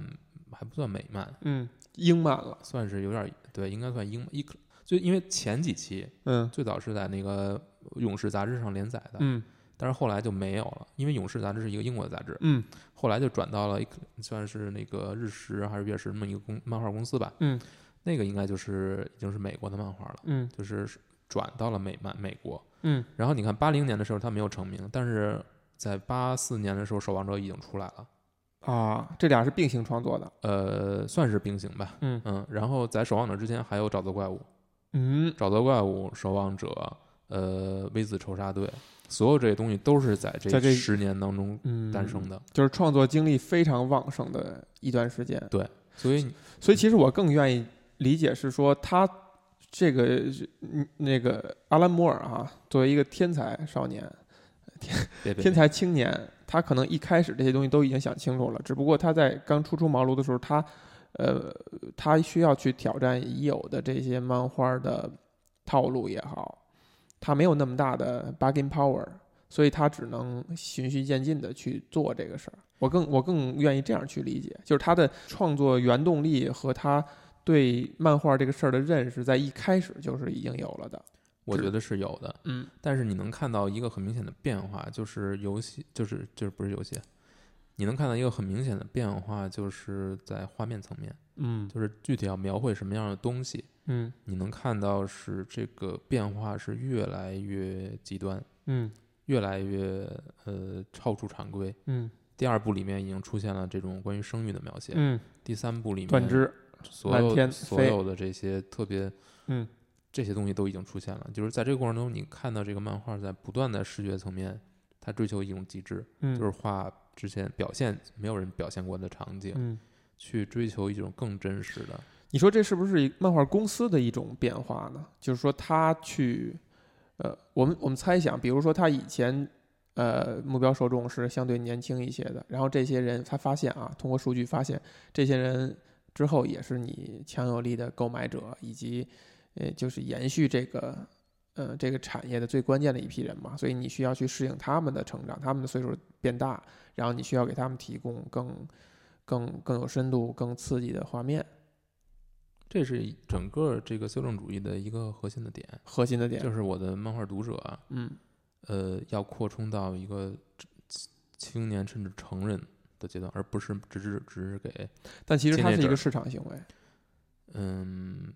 还不算美漫，嗯，英漫了，算是有点儿对，应该算英一就因为前几期嗯最早是在那个《勇士》杂志上连载的，嗯但是后来就没有了，因为《勇士》杂志是一个英国的杂志，嗯后来就转到了算是那个日食还是月食那么一个公漫画公司吧，嗯那个应该就是已经是美国的漫画了，嗯就是转到了美漫美国。嗯然后你看八零年的时候他没有成名，但是在八四年的时候《守望者》已经出来了，啊，这俩是并行创作的，呃，算是并行吧，嗯嗯。然后在《守望者》之前还有《沼泽怪物》，嗯《沼泽怪物》《守望者》呃，《微子仇杀队》，所有这些东西都是在这十年当中嗯，诞生的，就是创作经历非常旺盛的一段时间。对所以所以其实我更愿意理解是说他这个嗯那个阿兰摩尔啊，作为一个天才少年、天才青年，他可能一开始这些东西都已经想清楚了，只不过他在刚初出茅庐的时候，他呃他需要去挑战已有的这些漫画的套路也好，他没有那么大的 bargain power，所以他只能循序渐进的去做这个事儿。我更我更愿意这样去理解，就是他的创作原动力和他对漫画这个事儿的认识，在一开始就是已经有了的。我觉得是有的，嗯但是你能看到一个很明显的变化，就是游戏，就是就是不是游戏，你能看到一个很明显的变化，就是在画面层面，嗯就是具体要描绘什么样的东西，嗯。你能看到是这个变化是越来越极端，嗯。越来越呃超出常规。嗯。第二部里面已经出现了这种关于生育的描写，嗯，第三部里面断肢，所有所有的这些特别嗯。这些东西都已经出现了，就是在这个过程中，你看到这个漫画在不断的视觉层面，它追求一种极致，嗯，就是画之前表现没有人表现过的场景，嗯，去追求一种更真实的。你说这是不是漫画公司的一种变化呢？就是说他去，呃，我们我们猜想，比如说他以前。呃，目标受众是相对年轻一些的，然后这些人他发现啊，通过数据发现，这些人之后也是你强有力的购买者，以及呃，就是延续这个呃这个产业的最关键的一批人嘛，所以你需要去适应他们的成长，他们的岁数变大，然后你需要给他们提供更更更有深度、更刺激的画面，这是整个这个修正主义的一个核心的点，核心的点。就是我的漫画读者啊，嗯。呃，要扩充到一个青年甚至成人的阶段，而不是只是只是给但其实它是一个市场行为。嗯，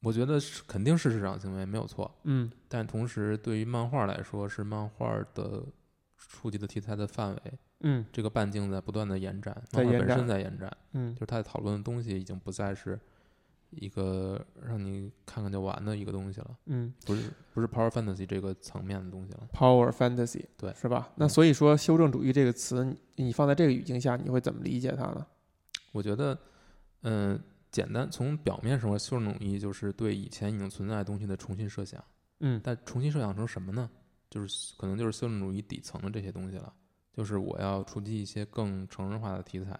我觉得是肯定是市场行为没有错，嗯。但同时对于漫画来说，是漫画的触及的题材的范围，嗯。这个半径在不断的延展，漫画本身在延展，嗯。就是它讨论的东西已经不再是一个让你看看就完的一个东西了，嗯不是不是 power fantasy 这个层面的东西了。，Power Fantasy，对是吧？那嗯所以说，修正主义这个词，你你放在这个语境下，你会怎么理解它呢？我觉得，嗯、简单从表面上说，修正主义就是对以前已经存在的东西的重新设想，嗯但重新设想成什么呢？就是可能就是修正主义底层的这些东西了，就是我要出击一些更成人化的题材，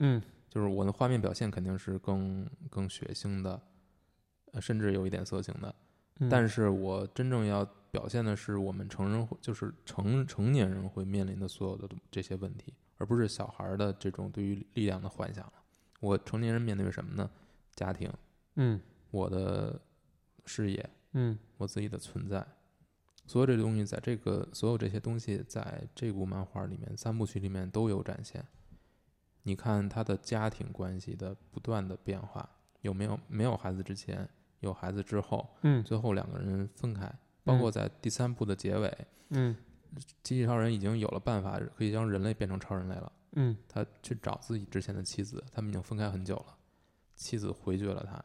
嗯就是我的画面表现肯定是更更血腥的，呃，甚至有一点色情的。嗯，但是我真正要表现的是我们成人，就是成成年人会面临的所有的这些问题，而不是小孩儿的这种对于力量的幻想了。我成年人面对什么呢？家庭，嗯我的事业，嗯我自己的存在，所有这些东西在这个所有这些东西在这部漫画里面三部曲里面都有展现。你看他的家庭关系的不断的变化，有没有没有孩子之前，有孩子之后，嗯最后两个人分开，包括在第三部的结尾，嗯机器超人已经有了办法可以将人类变成超人类了。嗯他去找自己之前的妻子，他们已经分开很久了。妻子回绝了他，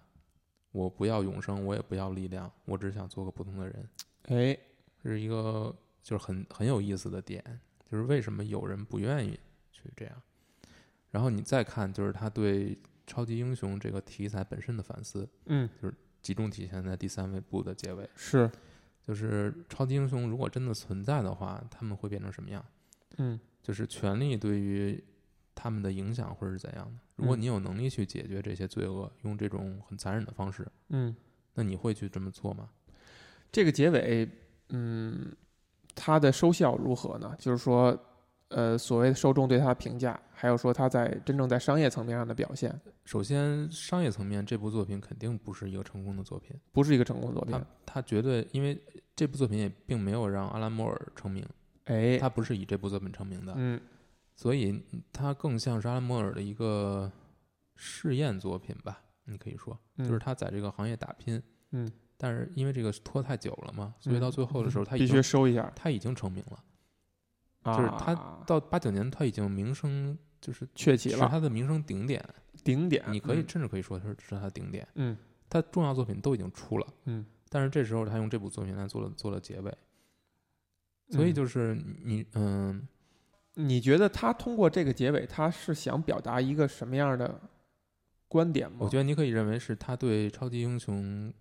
我不要永生，我也不要力量，我只想做个普通的人。哎，这是一个就是很很有意思的点，就是为什么有人不愿意去这样。然后你再看，就是他对超级英雄这个题材本身的反思，嗯就是集中体现在第三位部的结尾。是，就是超级英雄如果真的存在的话，他们会变成什么样？嗯就是权力对于他们的影响会是怎样的？如果嗯你有能力去解决这些罪恶，用这种很残忍的方式，嗯，那你会去这么做吗？这个结尾，嗯，它的收效如何呢？就是说，呃，所谓的受众对他的评价，还有说他在真正在商业层面上的表现，首先，商业层面，这部作品肯定不是一个成功的作品。不是一个成功的作品。他。他绝对，因为这部作品也并没有让阿兰·莫尔成名，哎，他不是以这部作品成名的，嗯。所以他更像是阿兰·莫尔的一个试验作品吧，你可以说，嗯就是他在这个行业打拼，嗯，但是因为这个拖太久了嘛，所以嗯到最后的时候，他已必须收一下，他已经成名了，啊，就是他到八九年他已经名声就是鹊起了。是他的名声顶点，顶点，你可以嗯。甚至可以说是是他的顶点，嗯。他重要作品都已经出了。嗯，但是这时候他用这部作品来做了做了结尾，所以嗯。就是你嗯，你觉得他通过这个结尾，他是想表达一个什么样的观点吗？我觉得你可以认为是他对超级英雄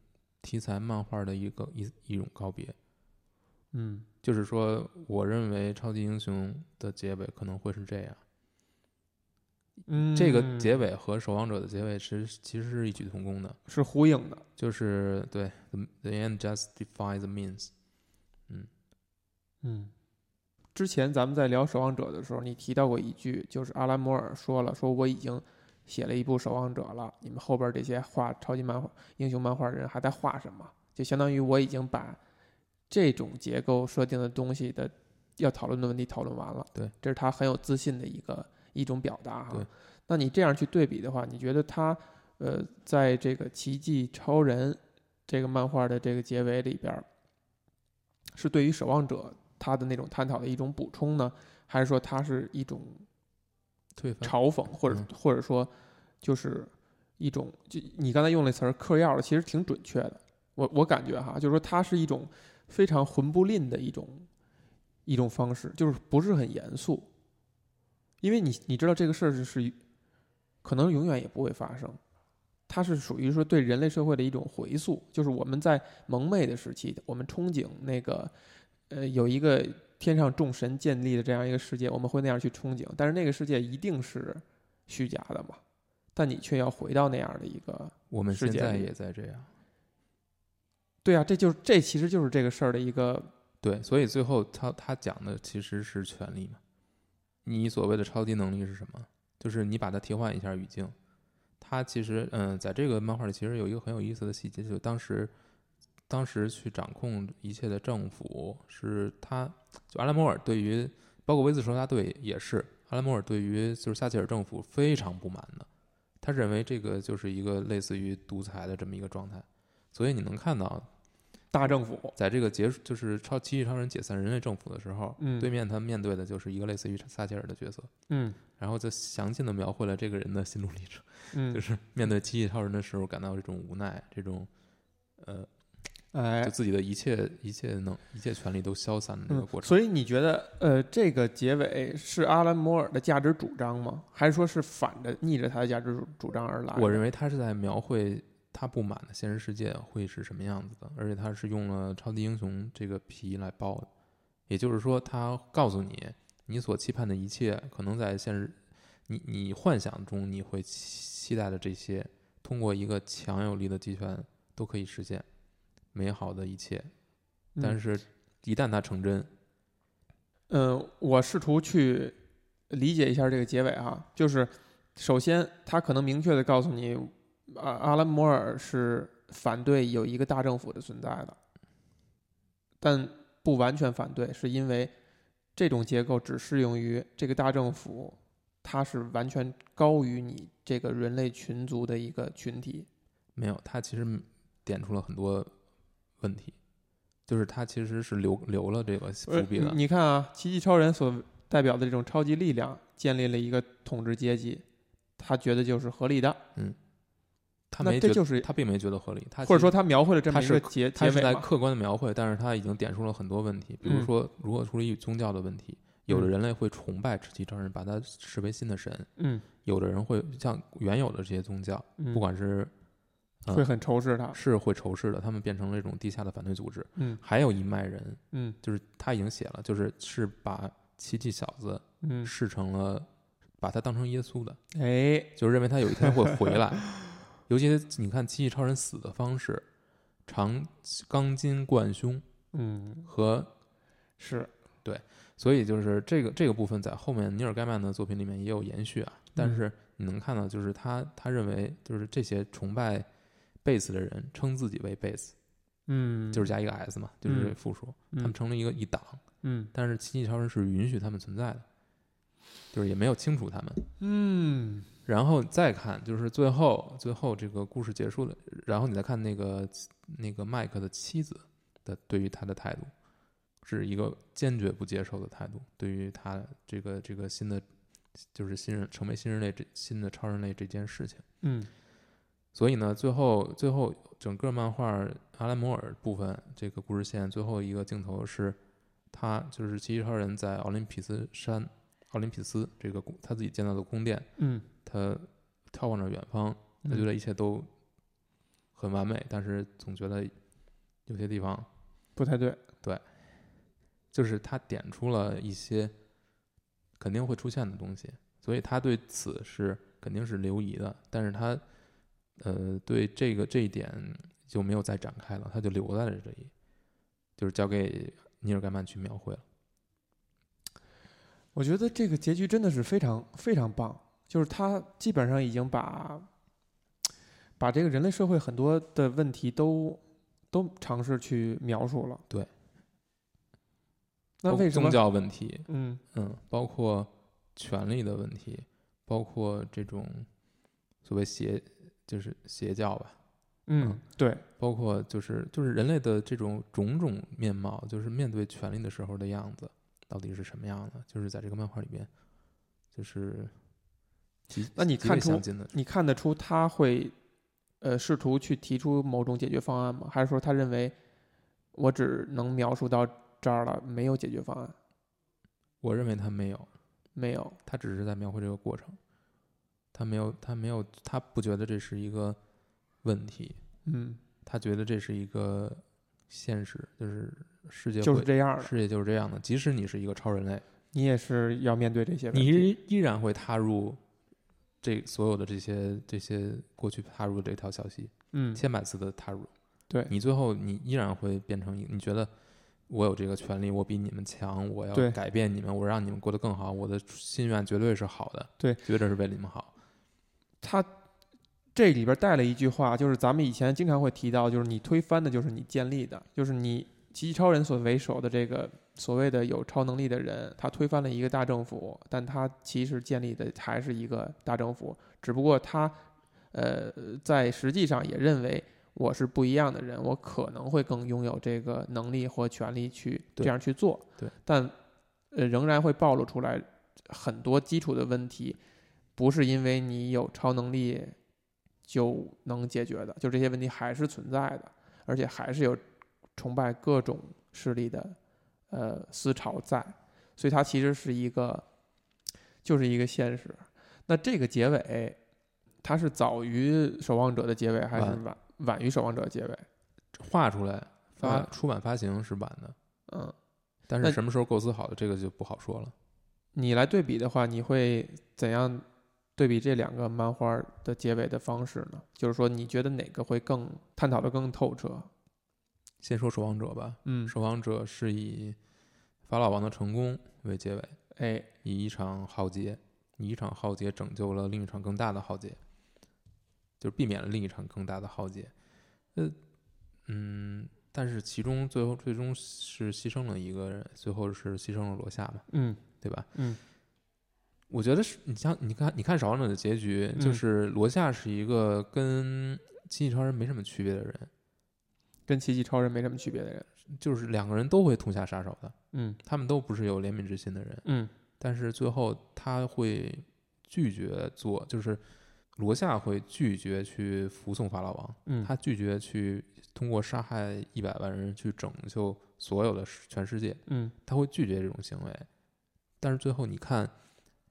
题材漫画的一个一一种告别，嗯就是说，我认为超级英雄的结尾可能会是这样。嗯，这个结尾和守望者的结尾是其实是异曲同工的，是呼应的，就是对 the the end justifies the means。嗯。之前咱们在聊《守望者》的时候，你提到过一句，就是阿兰·摩尔说了，说我已经写了一部《守望者》了，你们后边这些画超级漫画、英雄漫画的人还在画什么？就相当于我已经把这种结构设定的东西的要讨论的问题讨论完了。对，这是他很有自信的一个一种表达哈对。那你这样去对比的话，你觉得他呃，在这个《奇迹超人》这个漫画的这个结尾里边，是对于守望者他的那种探讨的一种补充呢，还是说它是一种嘲讽，或者嗯或者说就是一种，就你刚才用那词儿“嗑药”的，其实挺准确的。我我感觉哈，就是说它是一种非常混不吝的一种一种方式，就是不是很严肃，因为你你知道这个事儿是是可能永远也不会发生。它是属于说对人类社会的一种回溯，就是我们在蒙昧的时期，我们憧憬那个，呃，有一个天上众神建立的这样一个世界，我们会那样去憧憬，但是那个世界一定是虚假的嘛，但你却要回到那样的一个，我们现在世界里也在这样。对啊，这就是这其实就是这个事儿的一个，对，所以最后他他讲的其实是权利嘛。你所谓的超级能力是什么？就是你把它替换一下语境。他其实，嗯，在这个漫画里，其实有一个很有意思的细节，就当时，当时去掌控一切的政府是他，就阿拉摩尔对于，包括威斯仇杀队也是，阿拉摩尔对于就是撒切尔政府非常不满的，他认为这个就是一个类似于独裁的这么一个状态，所以你能看到，大政府，在这个结束就是超奇异超人解散人类政府的时候，嗯对面他面对的就是一个类似于撒切尔的角色，嗯然后就详尽的描绘了这个人的心路历程，嗯，就是面对奇异超人的时候感到这种无奈，这种呃，哎就，自己的一切一切能一切权利都消散的那个嗯过，程。所以你觉得，呃，这个结尾是阿兰·摩尔的价值主张吗？还是说是反着逆着他的价值主主张而来？我认为他是在描绘他不满的现实世界会是什么样子的，而且他是用了超级英雄这个皮来包的，也就是说，他告诉你，你所期盼的一切，可能在现实，你你幻想中你会期待的这些，通过一个强有力的集权都可以实现美好的一切，但嗯是，一旦它成真，嗯，我试图去理解一下这个结尾哈，就是首先他可能明确的告诉你，啊，阿兰摩尔是反对有一个大政府的存在的，但不完全反对，是因为这种结构只适用于这个大政府，它是完全高于你这个人类群族的一个群体。没有，他其实点出了很多问题，就是他其实是留留了这个伏呃笔的你。看啊，奇迹超人所代表的这种超级力量，建立了一个统治阶级，他觉得就是合理的，他没觉得，就是他并没觉得合理，他或者说他描绘了这么他是一个结他结尾嘛。是在客观的描绘，但是他已经点出了很多问题，比如嗯说如何处理宗教的问题。有的嗯人类会崇拜奇迹超人，把他视为新的神；嗯有的人会像原有的这些宗教，嗯，不管是嗯会很仇视他。是会仇视的，他们变成了一种地下的反对组织。嗯还有一脉人，嗯就是他已经写了，就是是把奇迹小子嗯，视成了，把他当成耶稣的，哎，就是认为他有一天会回来。尤其你看奇迹超人死的方式，长钢筋贯胸嗯和，是对，所以就是这个这个部分在后面尼尔盖曼的作品里面也有延续啊。但嗯是你能看到，就是他他认为就是这些崇拜贝斯的人称自己为贝斯，嗯就是加一个 s 嘛，就是嗯复数，他们嗯成了一个一党。嗯但是奇迹超人是允许他们存在的，就是也没有清除他们。嗯然后再看，就是最后最后这个故事结束了，然后你再看那个那个麦克的妻子的对于他的态度，是一个坚决不接受的态度，对于他这个这个新的就是新人成为新人类这新的超人类这件事情。嗯所以呢，最后最后整个漫画阿兰摩尔部分这个故事线最后一个镜头是，他就是奇迹超人在奥林匹斯山、奥林匹斯这个他自己建造的宫殿，嗯，他眺望着远方，他觉得一切都很完美，但是总觉得有些地方不太对。对就是他点出了一些肯定会出现的东西，所以他对此是肯定是留疑的，但是他呃对这个这一点就没有再展开了，他就留在了这里，就是交给尼尔盖曼去描绘了。我觉得这个结局真的是非常非常棒，就是他基本上已经把把这个人类社会很多的问题都都尝试去描述了。对。那为什么宗？教问题，嗯嗯，包括权力的问题，包括这种所谓邪，就是邪教吧，嗯，对，包括就是就是人类的这种种种面貌，就是面对权力的时候的样子，到底是什么样的？就是在这个漫画里面，就是极那你看出你看得出他会呃试图去提出某种解决方案吗？还是说他认为我只能描述到这儿了，没有解决方案？我认为他没有，没有。他只是在描绘这个过程，他没有他没有他不觉得这是一个问题，嗯，他觉得这是一个现实，就是世界就是这样的。世界就是这样的。即使你是一个超人类，你也是要面对这些问你依然会踏入这所有的这些这些过去踏入这条小溪，嗯，千百次的踏入，对你最后你依然会变成一，你觉得我有这个权利，我比你们强，我要改变你们，我让你们过得更好，我的心愿绝对是好的，对，绝对是为了你们好。他这里边带了一句话，就是咱们以前经常会提到，就是你推翻的就是你建立的，就是你奇迹超人所为首的这个所谓的有超能力的人，他推翻了一个大政府，但他其实建立的还是一个大政府，只不过他呃在实际上也认为。我是不一样的人，我可能会更拥有这个能力或权利去这样去做，对，但呃仍然会暴露出来很多基础的问题，不是因为你有超能力就能解决的，就这些问题还是存在的，而且还是有崇拜各种势力的呃思潮在，所以它其实是一个就是一个现实。那这个结尾，它是早于守望者的结尾，还是晚晚晚于守望者的结尾？画出来发啊出版发行是晚的，嗯，但是什么时候构思好的，这个就不好说了。你来对比的话，你会怎样对比这两个漫画的结尾的方式呢？就是说，你觉得哪个会更探讨的更透彻？先说守望者吧，嗯，守望者是以法老王的成功为结尾，哎，以一场浩劫，以一场浩劫拯救了另一场更大的浩劫，就是避免了另一场更大的浩劫。呃，嗯，但是其中最后最终是牺牲了一个人，最后是牺牲了罗夏嘛，嗯对吧？嗯我觉得是你像你看，你看《守望者》的结局，就嗯是罗夏是一个跟机器超人没什么区别的人，跟奇迹超人没什么区别的人。就是两个人都会痛下杀手的，嗯他们都不是有怜悯之心的人，嗯但是最后他会拒绝做，就是罗夏会拒绝去服从法老王，嗯，他拒绝去通过杀害一百万人去拯救所有的世全世界，嗯他会拒绝这种行为。但是最后你看，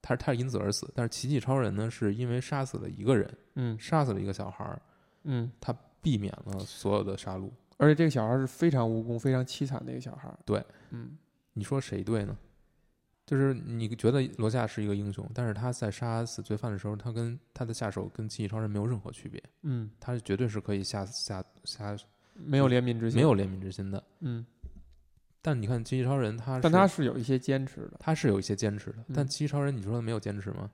他他是因此而死，但是奇迹超人呢，是因为杀死了一个人，嗯杀死了一个小孩儿，嗯他，避免了所有的杀戮。而且这个小孩是非常无辜、非常凄惨的一个小孩。对，嗯你说谁对呢？就是你觉得罗夏是一个英雄，但是他在杀死罪犯的时候，他跟他的下手跟奇异超人没有任何区别，嗯，他绝对是可以下下下没有怜悯之心，没有怜悯之心的。嗯，但你看奇异超人，他但他是有一些坚持的。他是有一些坚持的，但嗯奇异超人，你说他没有坚持吗？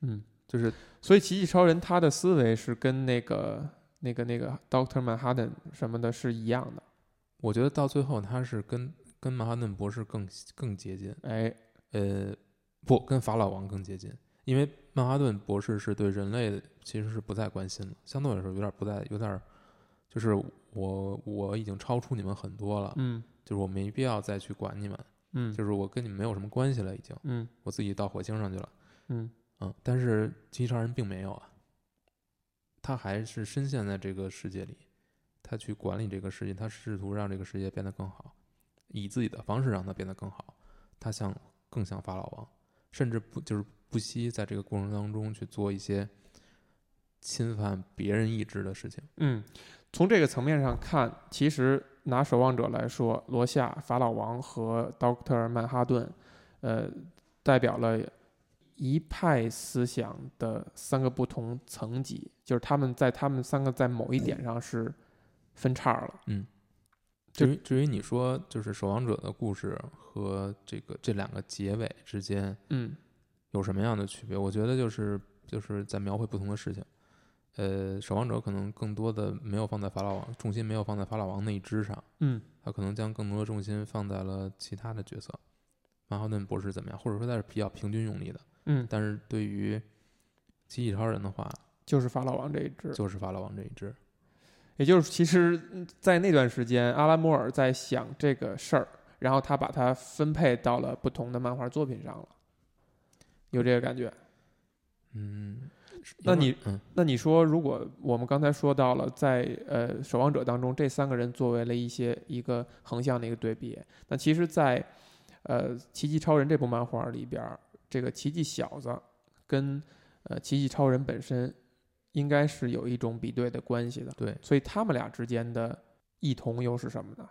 嗯，就是所以奇迹超人他的思维是跟那个那个那个 Doctor Manhattan 什么的是一样的。我觉得到最后他是跟跟曼哈顿博士更更接近，哎，呃，不跟法老王更接近，因为曼哈顿博士是对人类其实是不再关心了，相对来说有点不再有点，就是我我已经超出你们很多了，嗯。就是我没必要再去管你们，嗯。就是我跟你们没有什么关系了，已经嗯。我自己到火星上去了，嗯。嗯，但是机器超人并没有啊，他还是深陷在这个世界里，他去管理这个世界，他试图让这个世界变得更好，以自己的方式让它变得更好，他像更像法老王，甚至不就是不惜在这个过程当中去做一些侵犯别人意志的事情。嗯，从这个层面上看，其实拿守望者来说，罗夏、法老王和 Doctor 曼哈顿，呃，代表了一派思想的三个不同层级，就是他们在他们三个在某一点上是分叉了。嗯至于至于你说就是守望者的故事和这个这两个结尾之间嗯有什么样的区别？我觉得就是就是在描绘不同的事情。呃，守望者可能更多的没有放在法老王重心没有放在法老王那一支上，嗯他可能将更多的重心放在了其他的角色。曼哈顿博士怎么样？或者说他是比较平均用力的。嗯，但是对于机器超人的话，就是法老王这一支。就是法老王这一支。也就是其实，嗯在那段时间，阿拉莫尔在想这个事儿，然后他把它分配到了不同的漫画作品上了，有这个感觉。嗯，那你嗯那你说，如果我们刚才说到了在呃守望者当中，这三个人作为了一些一个横向的一个对比，那其实在，呃奇迹超人这部漫画里边儿，这个奇迹小子跟呃奇迹超人本身应该是有一种比对的关系的，对，所以他们俩之间的异同又是什么呢？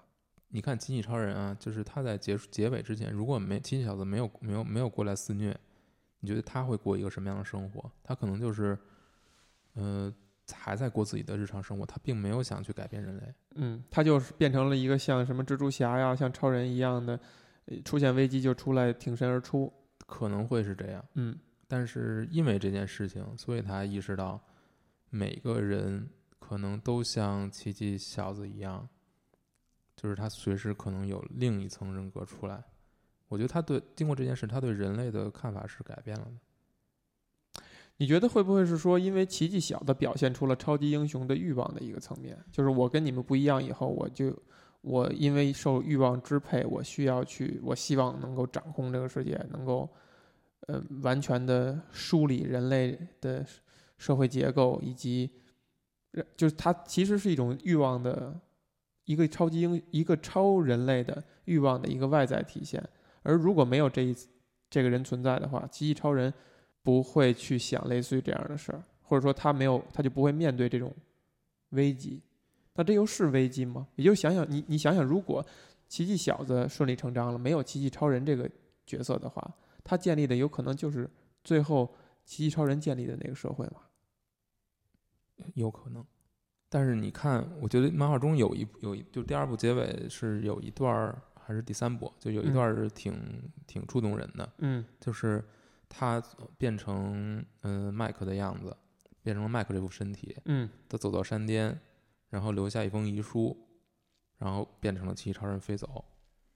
你看奇迹超人啊，就是他在结束结尾之前，如果没奇迹小子没有没有没有过来肆虐，你觉得他会过一个什么样的生活？他可能就是，呃，还在过自己的日常生活，他并没有想去改变人类。嗯，他就是变成了一个像什么蜘蛛侠呀、像超人一样的，呃出现危机就出来挺身而出。可能会是这样，嗯但是因为这件事情，所以他意识到每个人可能都像奇迹小子一样，就是他随时可能有另一层人格出来。我觉得他对经过这件事，他对人类的看法是改变了的。你觉得会不会是说，因为奇迹小的表现出了超级英雄的欲望的一个层面，就是我跟你们不一样以后，我就我因为受欲望支配，我需要去，我希望能够掌控这个世界，能够呃完全的梳理人类的社会结构，以及就是它其实是一种欲望的一个超级英一个超人类的欲望的一个外在体现。而如果没有这一这个人存在的话，奇迹超人不会去想类似于这样的事儿，或者说他没有，他就不会面对这种危机。那这又是危机吗？也就想想你，你想想，如果奇迹小子顺理成章了，没有奇迹超人这个角色的话，他建立的有可能就是最后奇迹超人建立的那个社会嘛。有可能。但是你看，我觉得漫画中有一有一，就第二部结尾是有一段儿，还是第三部，就有一段儿是挺、挺触动人的，嗯就是他变成嗯麦克的样子，变成了麦克这副身体，嗯他走到山巅，然后留下一封遗书，然后变成了奇迹超人飞走，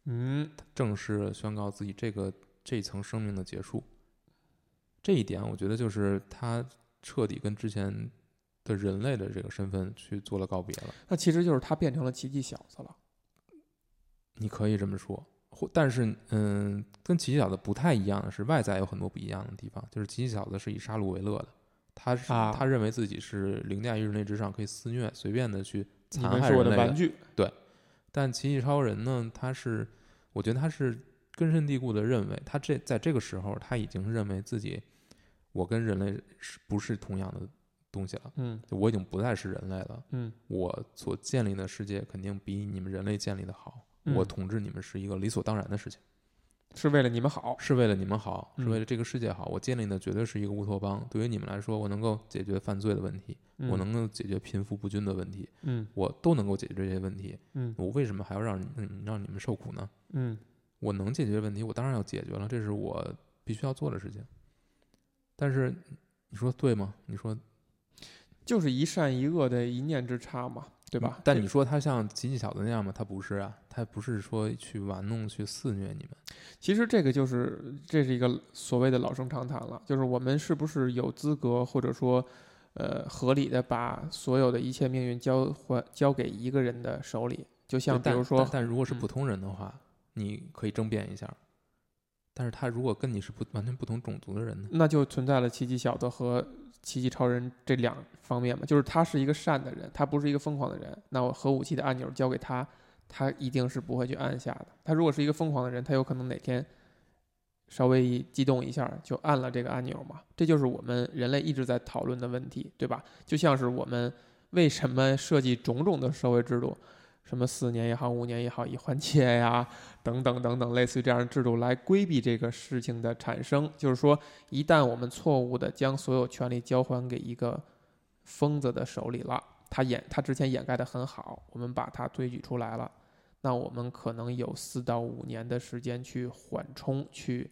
嗯正式宣告自己这个这一层生命的结束。这一点，我觉得就是他彻底跟之前的人类的这个身份去做了告别了。那其实就是他变成了奇迹小子了。你可以这么说，或但是嗯，跟奇迹小子不太一样的是，外在有很多不一样的地方。就是奇迹小子是以杀戮为乐的，他是、啊他认为自己是凌驾于人类之上，可以肆虐，随便的去残害人类的玩具。但奇迹超人呢，他是，我觉得他是根深蒂固的认为，他这在这个时候他已经认为自己，我跟人类是不是同样的东西了？嗯我已经不再是人类了，嗯我所建立的世界肯定比你们人类建立的好。嗯我统治你们是一个理所当然的事情，是为了你们好。是为了你们好，是嗯为了这个世界好。我建立的绝对是一个乌托邦，对于你们来说，我能够解决犯罪的问题，嗯、我能够解决贫富不均的问题，嗯我都能够解决这些问题。嗯我为什么还要让让你们受苦呢？嗯我能解决问题，我当然要解决了，这是我必须要做的事情。但是你说对吗？你说就是一善一恶的一念之差嘛，对吧？但你说他像奇迹小子那样吗？他不是啊，他不是说去玩弄、去肆虐你们。其实这个就是这是一个所谓的老生常谈了，就是我们是不是有资格或者说呃合理的把所有的一切命运交还交给一个人的手里？就像比如说但，但如果是嗯普通人的话，你可以争辩一下。但是他如果跟你是不完全不同种族的人呢？那就存在了奇迹小子和奇迹超人这两方面嘛，就是他是一个善的人，他不是一个疯狂的人。那我核武器的按钮交给他，他一定是不会去按下的。他如果是一个疯狂的人，他有可能哪天稍微一激动一下就按了这个按钮嘛。这就是我们人类一直在讨论的问题，对吧？就像是我们为什么设计种种的社会制度，什么四年也好，五年也好，已换届呀，等等等等，类似于这样的制度来规避这个事情的产生。就是说，一旦我们错误的将所有权利交还给一个疯子的手里了，他掩他之前掩盖的很好，我们把它推举出来了，那我们可能有四到五年的时间去缓冲，去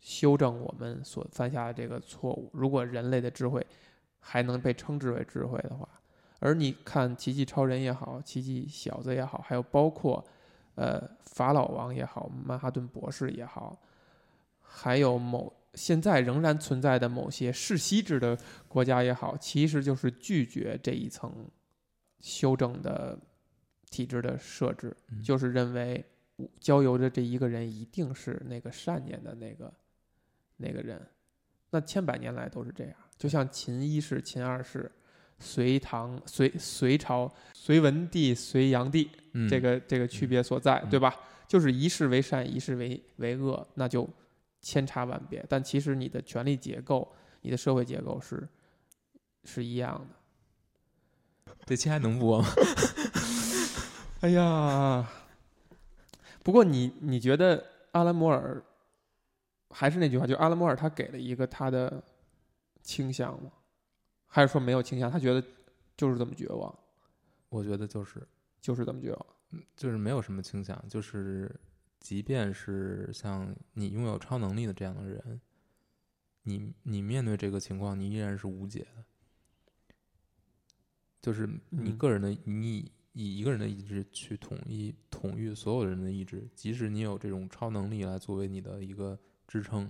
修正我们所犯下的这个错误。如果人类的智慧还能被称之为智慧的话，而你看奇迹超人也好，奇迹小子也好，还有包括呃法老王也好，曼哈顿博士也好，还有某现在仍然存在的某些世袭制的国家也好，其实就是拒绝这一层修正的体制的设置，嗯就是认为交由的这一个人一定是那个善念的那个那个人。那千百年来都是这样，就像秦一世、秦二世、隋唐、隋隋朝、隋文帝、隋炀帝，嗯，这个这个区别所在，嗯对吧？就是一世为善，一世为为恶，那就千差万别。但其实你的权力结构、你的社会结构是是一样的。这期还能播吗？哎呀，不过你你觉得阿兰摩尔还是那句话，就阿兰摩尔他给了一个他的倾向吗？还是说没有倾向？他觉得就是这么绝望，我觉得就是就是这么绝望。就是没有什么倾向，就是即便是像你拥有超能力的这样的人，你你面对这个情况，你依然是无解的。就是你嗯个人的，你以一个人的意志去统一统御所有人的意志，即使你有这种超能力来作为你的一个支撑，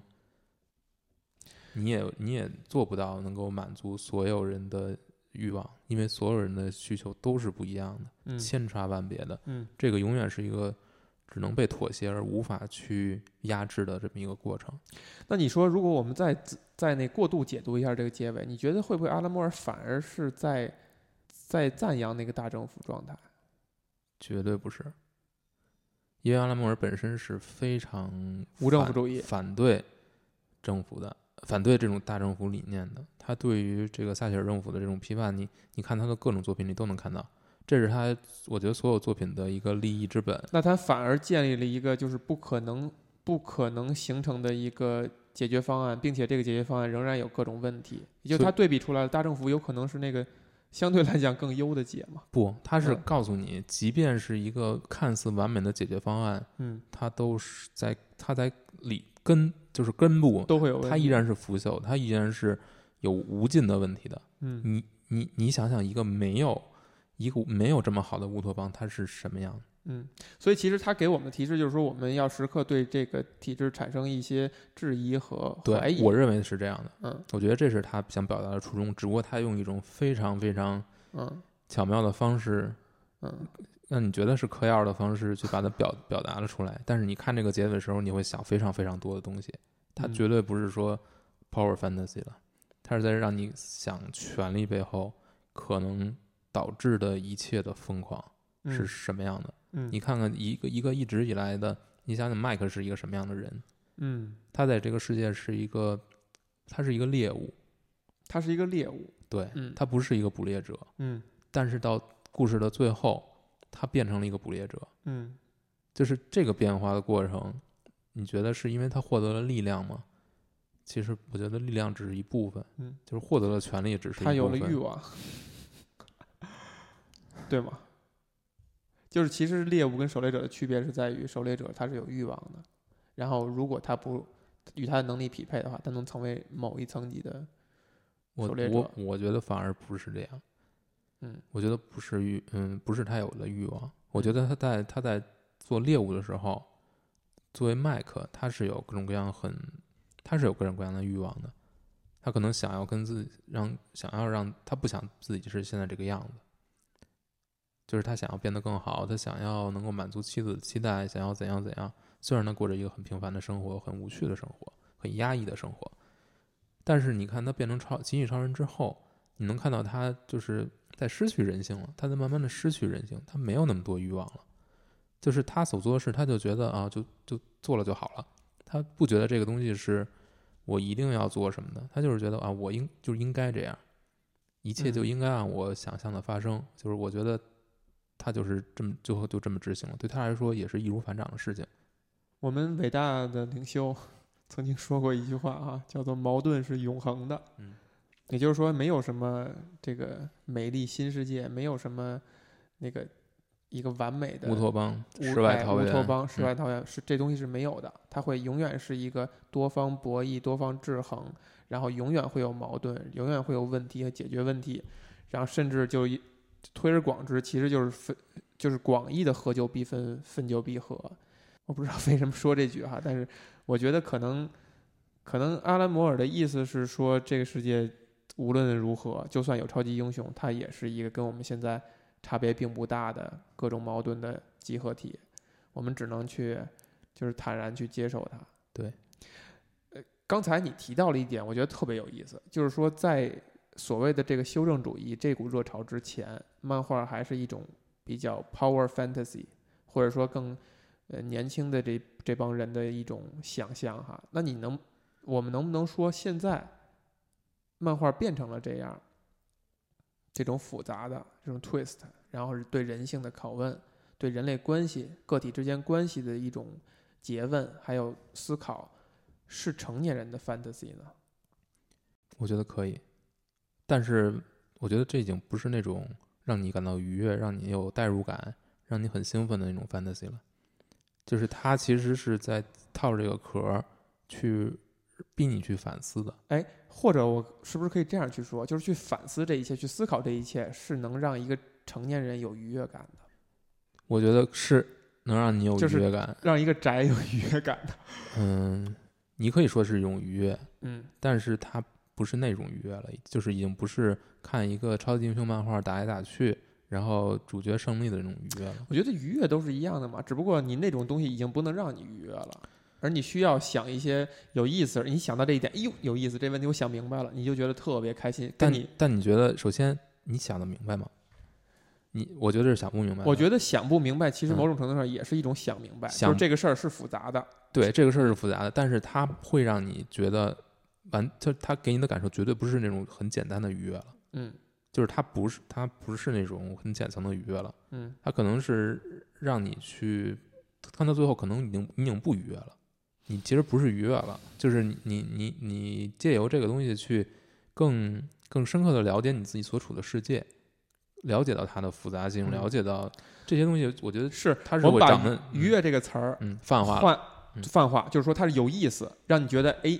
你也你也做不到能够满足所有人的欲望，因为所有人的需求都是不一样的，嗯千差万别的。嗯这个永远是一个只能被妥协而无法去压制的这么一个过程。那你说，如果我们再再那过度解读一下这个结尾，你觉得会不会阿拉莫尔反而是在在赞扬那个大政府状态？绝对不是，因为阿拉莫尔本身是非常无政府主义反对政府的，反对这种大政府理念的。他对于这个撒切尔政府的这种批判，你你看他的各种作品里都能看到，这是他我觉得所有作品的一个立意之本。那他反而建立了一个就是不可能不可能形成的一个解决方案，并且这个解决方案仍然有各种问题，也就他对比出来了，大政府有可能是那个相对来讲更优的解嘛。不，他是嗯告诉你，即便是一个看似完美的解决方案，嗯，它都是在它在里根就是根部，都会有问题。它依然是腐朽，它依然是有无尽的问题的。嗯你你你想想，一个没有一个没有这么好的乌托邦，它是什么样？嗯，所以其实他给我们的提示就是说，我们要时刻对这个体制产生一些质疑和怀对，疑。我认为是这样的。嗯我觉得这是他想表达的初衷，只不过他用一种非常非常嗯巧妙的方式，嗯让你觉得是嗑药的方式去把它表表达了出来。但是你看这个结尾的时候，你会想非常非常多的东西。它嗯绝对不是说 power fantasy 了，它是在让你想权力背后可能导致的一切的疯狂嗯是什么样的。嗯你看看一个一个一直以来的，你想想麦克是一个什么样的人？嗯，他在这个世界是一个，他是一个猎物，他是一个猎物。对嗯他不是一个捕猎者。嗯但是到故事的最后，他变成了一个捕猎者，嗯就是这个变化的过程，你觉得是因为他获得了力量吗？其实我觉得力量只是一部分，嗯，就是获得了权利只是一部分。他有了欲望，对吗？就是其实猎物跟狩猎者的区别是在于，狩猎者他是有欲望的，然后如果他不与他的能力匹配的话，他能成为某一层级的，我狩猎者我我觉得反而不是这样，嗯。我觉得不是欲，嗯，不是他有了欲望，我觉得他在他在做猎物的时候，作为麦克，他是有各种各样很，他是有各种各样的欲望的，他可能想要跟自己让想要让他不想自己是现在这个样子，就是他想要变得更好，他想要能够满足妻子的期待，想要怎样怎样。虽然他过着一个很平凡的生活，很无趣的生活，很压抑的生活，但是你看他变成超奇异超人之后，你能看到他就是在失去人性了，他在慢慢的失去人性，他没有那么多欲望了。就是他所做的事，他就觉得啊，就就做了就好了，他不觉得这个东西是我一定要做什么的，他就是觉得啊，我应就是应该这样，一切就嗯应该按我想象的发生。就是我觉得他就是这么最后就这么执行了，对他来说也是易如反掌的事情。我们伟大的领袖曾经说过一句话啊，叫做“矛盾是永恒的”。嗯，也就是说，没有什么这个美丽新世界，没有什么那个一个完美的乌托邦、世外哎桃源、乌托邦、世嗯外桃源是这东西是没有的，它会永远是一个多方博弈、多方制衡，然后永远会有矛盾，永远会有问题和解决问题，然后甚至就一推而广之，其实就是分就是广义的合久必分，分久必合。我不知道为什么说这句哈，但是我觉得可能可能阿兰摩尔的意思是说，这个世界无论如何，就算有超级英雄，它也是一个跟我们现在差别并不大的各种矛盾的集合体，我们只能去就是坦然去接受它。对，呃，刚才你提到了一点，我觉得特别有意思，就是说在所谓的这个修正主义这股热潮之前，漫画还是一种比较 power fantasy，或者说更呃年轻的这这帮人的一种想象哈。那你能，我们能不能说现在漫画变成了这样，这种复杂的这种 twist，然后是对人性的拷问，对人类关系、个体之间关系的一种诘问，还有思考，是成年人的 fantasy 呢？我觉得可以，但是我觉得这已经不是那种让你感到愉悦、让你有代入感、让你很兴奋的那种 fantasy 了。就是它其实是在套这个壳去逼你去反思的。哎，或者我是不是可以这样去说，就是去反思这一切，去思考这一切，是能让一个成年人有愉悦感的，我觉得是能让你有愉悦感。让一个宅有愉悦感的。嗯，你可以说是一种愉悦，嗯但是它不是那种愉悦了，就是已经不是看一个超级英雄漫画打来打去，然后主角胜利的那种愉悦了。我觉得愉悦都是一样的嘛，只不过你那种东西已经不能让你愉悦了，而你需要想一些有意思。你想到这一点，哎呦有意思，这问题我想明白了，你就觉得特别开心。但你，但你觉得，首先你想的明白吗？你我觉得是想不明白。我觉得想不明白，其实嗯某种程度上也是一种想明白，想就是这个事儿是复杂的。对这个事儿是复杂的，但是它会让你觉得完，就它给你的感受绝对不是那种很简单的愉悦了，嗯就是它不是它不是那种很浅层的愉悦了，嗯，它可能是让你去看到最后，可能已经你已经不愉悦了，你其实不是愉悦了，就是你你你你借由这个东西去更更深刻的了解你自己所处的世界，了解到它的复杂性，嗯。了解到这些东西，我觉得是它是我把愉悦这个词儿嗯泛化了，换嗯。泛化，就是说它是有意思，让你觉得哎，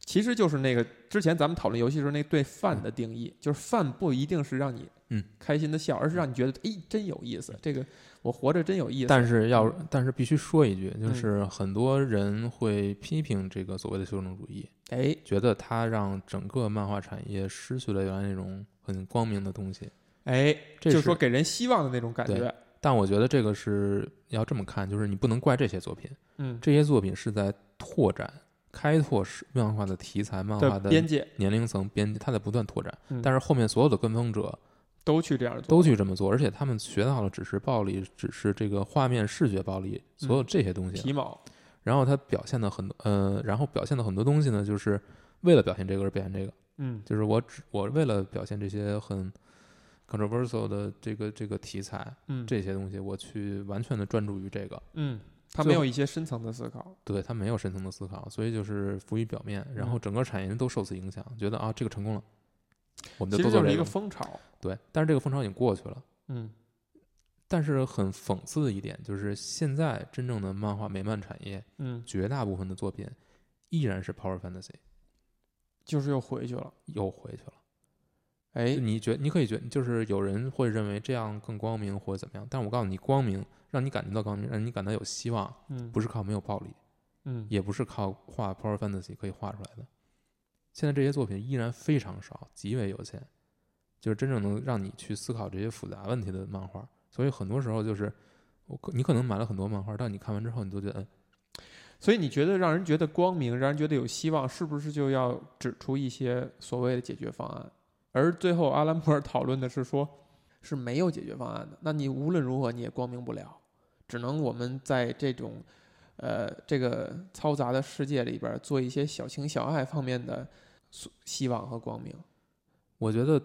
其实就是那个之前咱们讨论游戏时候那对饭的定义，就是饭不一定是让你嗯开心的笑，而是让你觉得哎真有意思，这个我活着真有意思。但是要嗯但是必须说一句，就嗯是很多人会批评这个所谓的修正主义，哎，觉得它让整个漫画产业失去了原来那种很光明的东西。哎，这就是说给人希望的那种感对觉。但我觉得这个是要这么看，就是你不能怪这些作品，嗯，这些作品是在拓展、开拓是漫画的题材、漫画的的边界，年龄层边界，它在不断拓展。嗯但是后面所有的跟风者都去这样做，都去这么做，而且他们学到了只是暴力，只是这个画面视觉暴力，所有这些东西。皮毛。然后他表现的很多，呃，然后表现的很多东西呢，就是为了表现这个而表现这个，嗯就是我只我为了表现这些很 controversial 的这个这个题材，嗯，这些东西，我去完全的专注于这个。嗯，他没有一些深层的思考。对他没有深层的思考，所以就是浮于表面，然后嗯整个产业都受此影响，觉得啊这个成功了，我们就其实就是一个。风潮。对，但是这个风潮已经过去了。嗯但是很讽刺的一点就是，现在真正的漫画美漫产业，嗯，绝大部分的作品依然是 Power Fantasy，就是又回去了。又回去了。哎，你觉你可以觉就是有人会认为这样更光明或者怎么样，但我告诉你，光明让你感觉到光明，让你感到有希望，嗯，不是靠没有暴力，嗯，也不是靠画 Power Fantasy 可以画出来的。现在这些作品依然非常少，极为有限，就是真正能让你去思考这些复杂问题的漫画。所以很多时候就是，我可你可能买了很多漫画，但你看完之后，你都觉得，所以你觉得让人觉得光明，让人觉得有希望，是不是就要指出一些所谓的解决方案？而最后阿兰摩尔讨论的是说，是没有解决方案的。那你无论如何你也光明不了，只能我们在这种呃这个嘈杂的世界里边做一些小情小爱方面的希希望和光明。我觉得，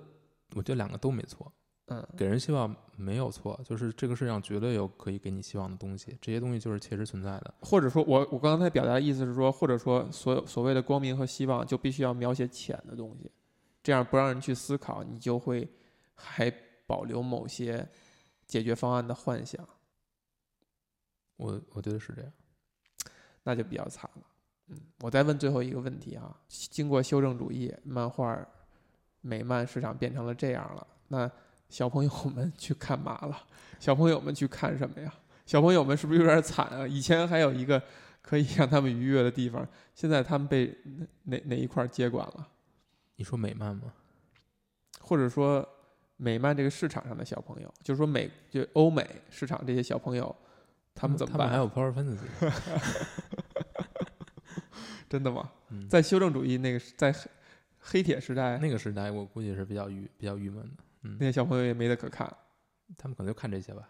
我觉得两个都没错。嗯给人希望没有错，就是这个世界上绝对有可以给你希望的东西，这些东西就是切实存在的。或者说我我刚才表达的意思是说，或者说所有所谓的光明和希望，就必须要描写浅的东西，这样不让人去思考，你就会还保留某些解决方案的幻想，我我觉得是这样。那就比较惨了。嗯，我再问最后一个问题啊，经过修正主义，漫画美漫市场变成了这样了，那小朋友们去看嘛了？小朋友们去看什么呀？小朋友们是不是有点惨啊？以前还有一个可以让他们愉悦的地方，现在他们被哪哪哪一块接管了？你说美漫吗？或者说美漫这个市场上的小朋友，就是说美就欧美市场这些小朋友，他们怎么办？他们还有 Power Fantasy，真的吗？嗯，在修正主义那个在黑黑铁时代，那个时代，我估计是比较郁比较郁闷的。嗯。那，些小朋友也没得可看，他们可能就看这些吧，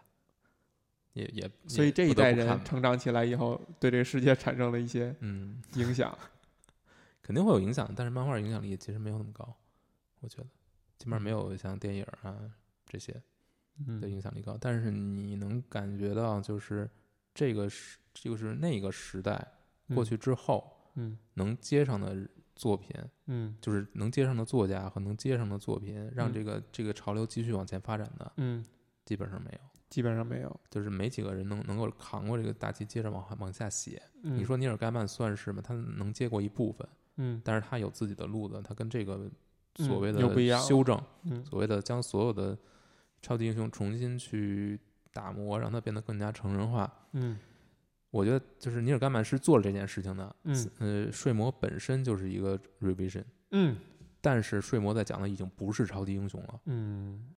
也也所以这一代人成长起来以后，对这个世界产生了一些嗯，影响。肯定会有影响，但是漫画影响力其实没有那么高，我觉得。基本上没有像电影啊这些的嗯影响力高。但是你能感觉到，就是这个时，就是那个时代过去之后，嗯能接上的作品，嗯就是能接上的作家和能接上的作品，让嗯这个这个潮流继续往前发展的，嗯，基本上没有。基本上没有。就是没几个人能能够扛过这个大旗，接着往往下写。嗯你说尼尔盖曼算是吗？他能接过一部分，嗯但是他有自己的路子，他跟这个嗯所谓的修正，嗯所谓的将所有的超级英雄重新去打磨，让它变得更加成人化。嗯我觉得就是尼尔甘曼是做了这件事情的。嗯呃，睡魔本身就是一个 revision，嗯但是睡魔在讲的已经不是超级英雄了。嗯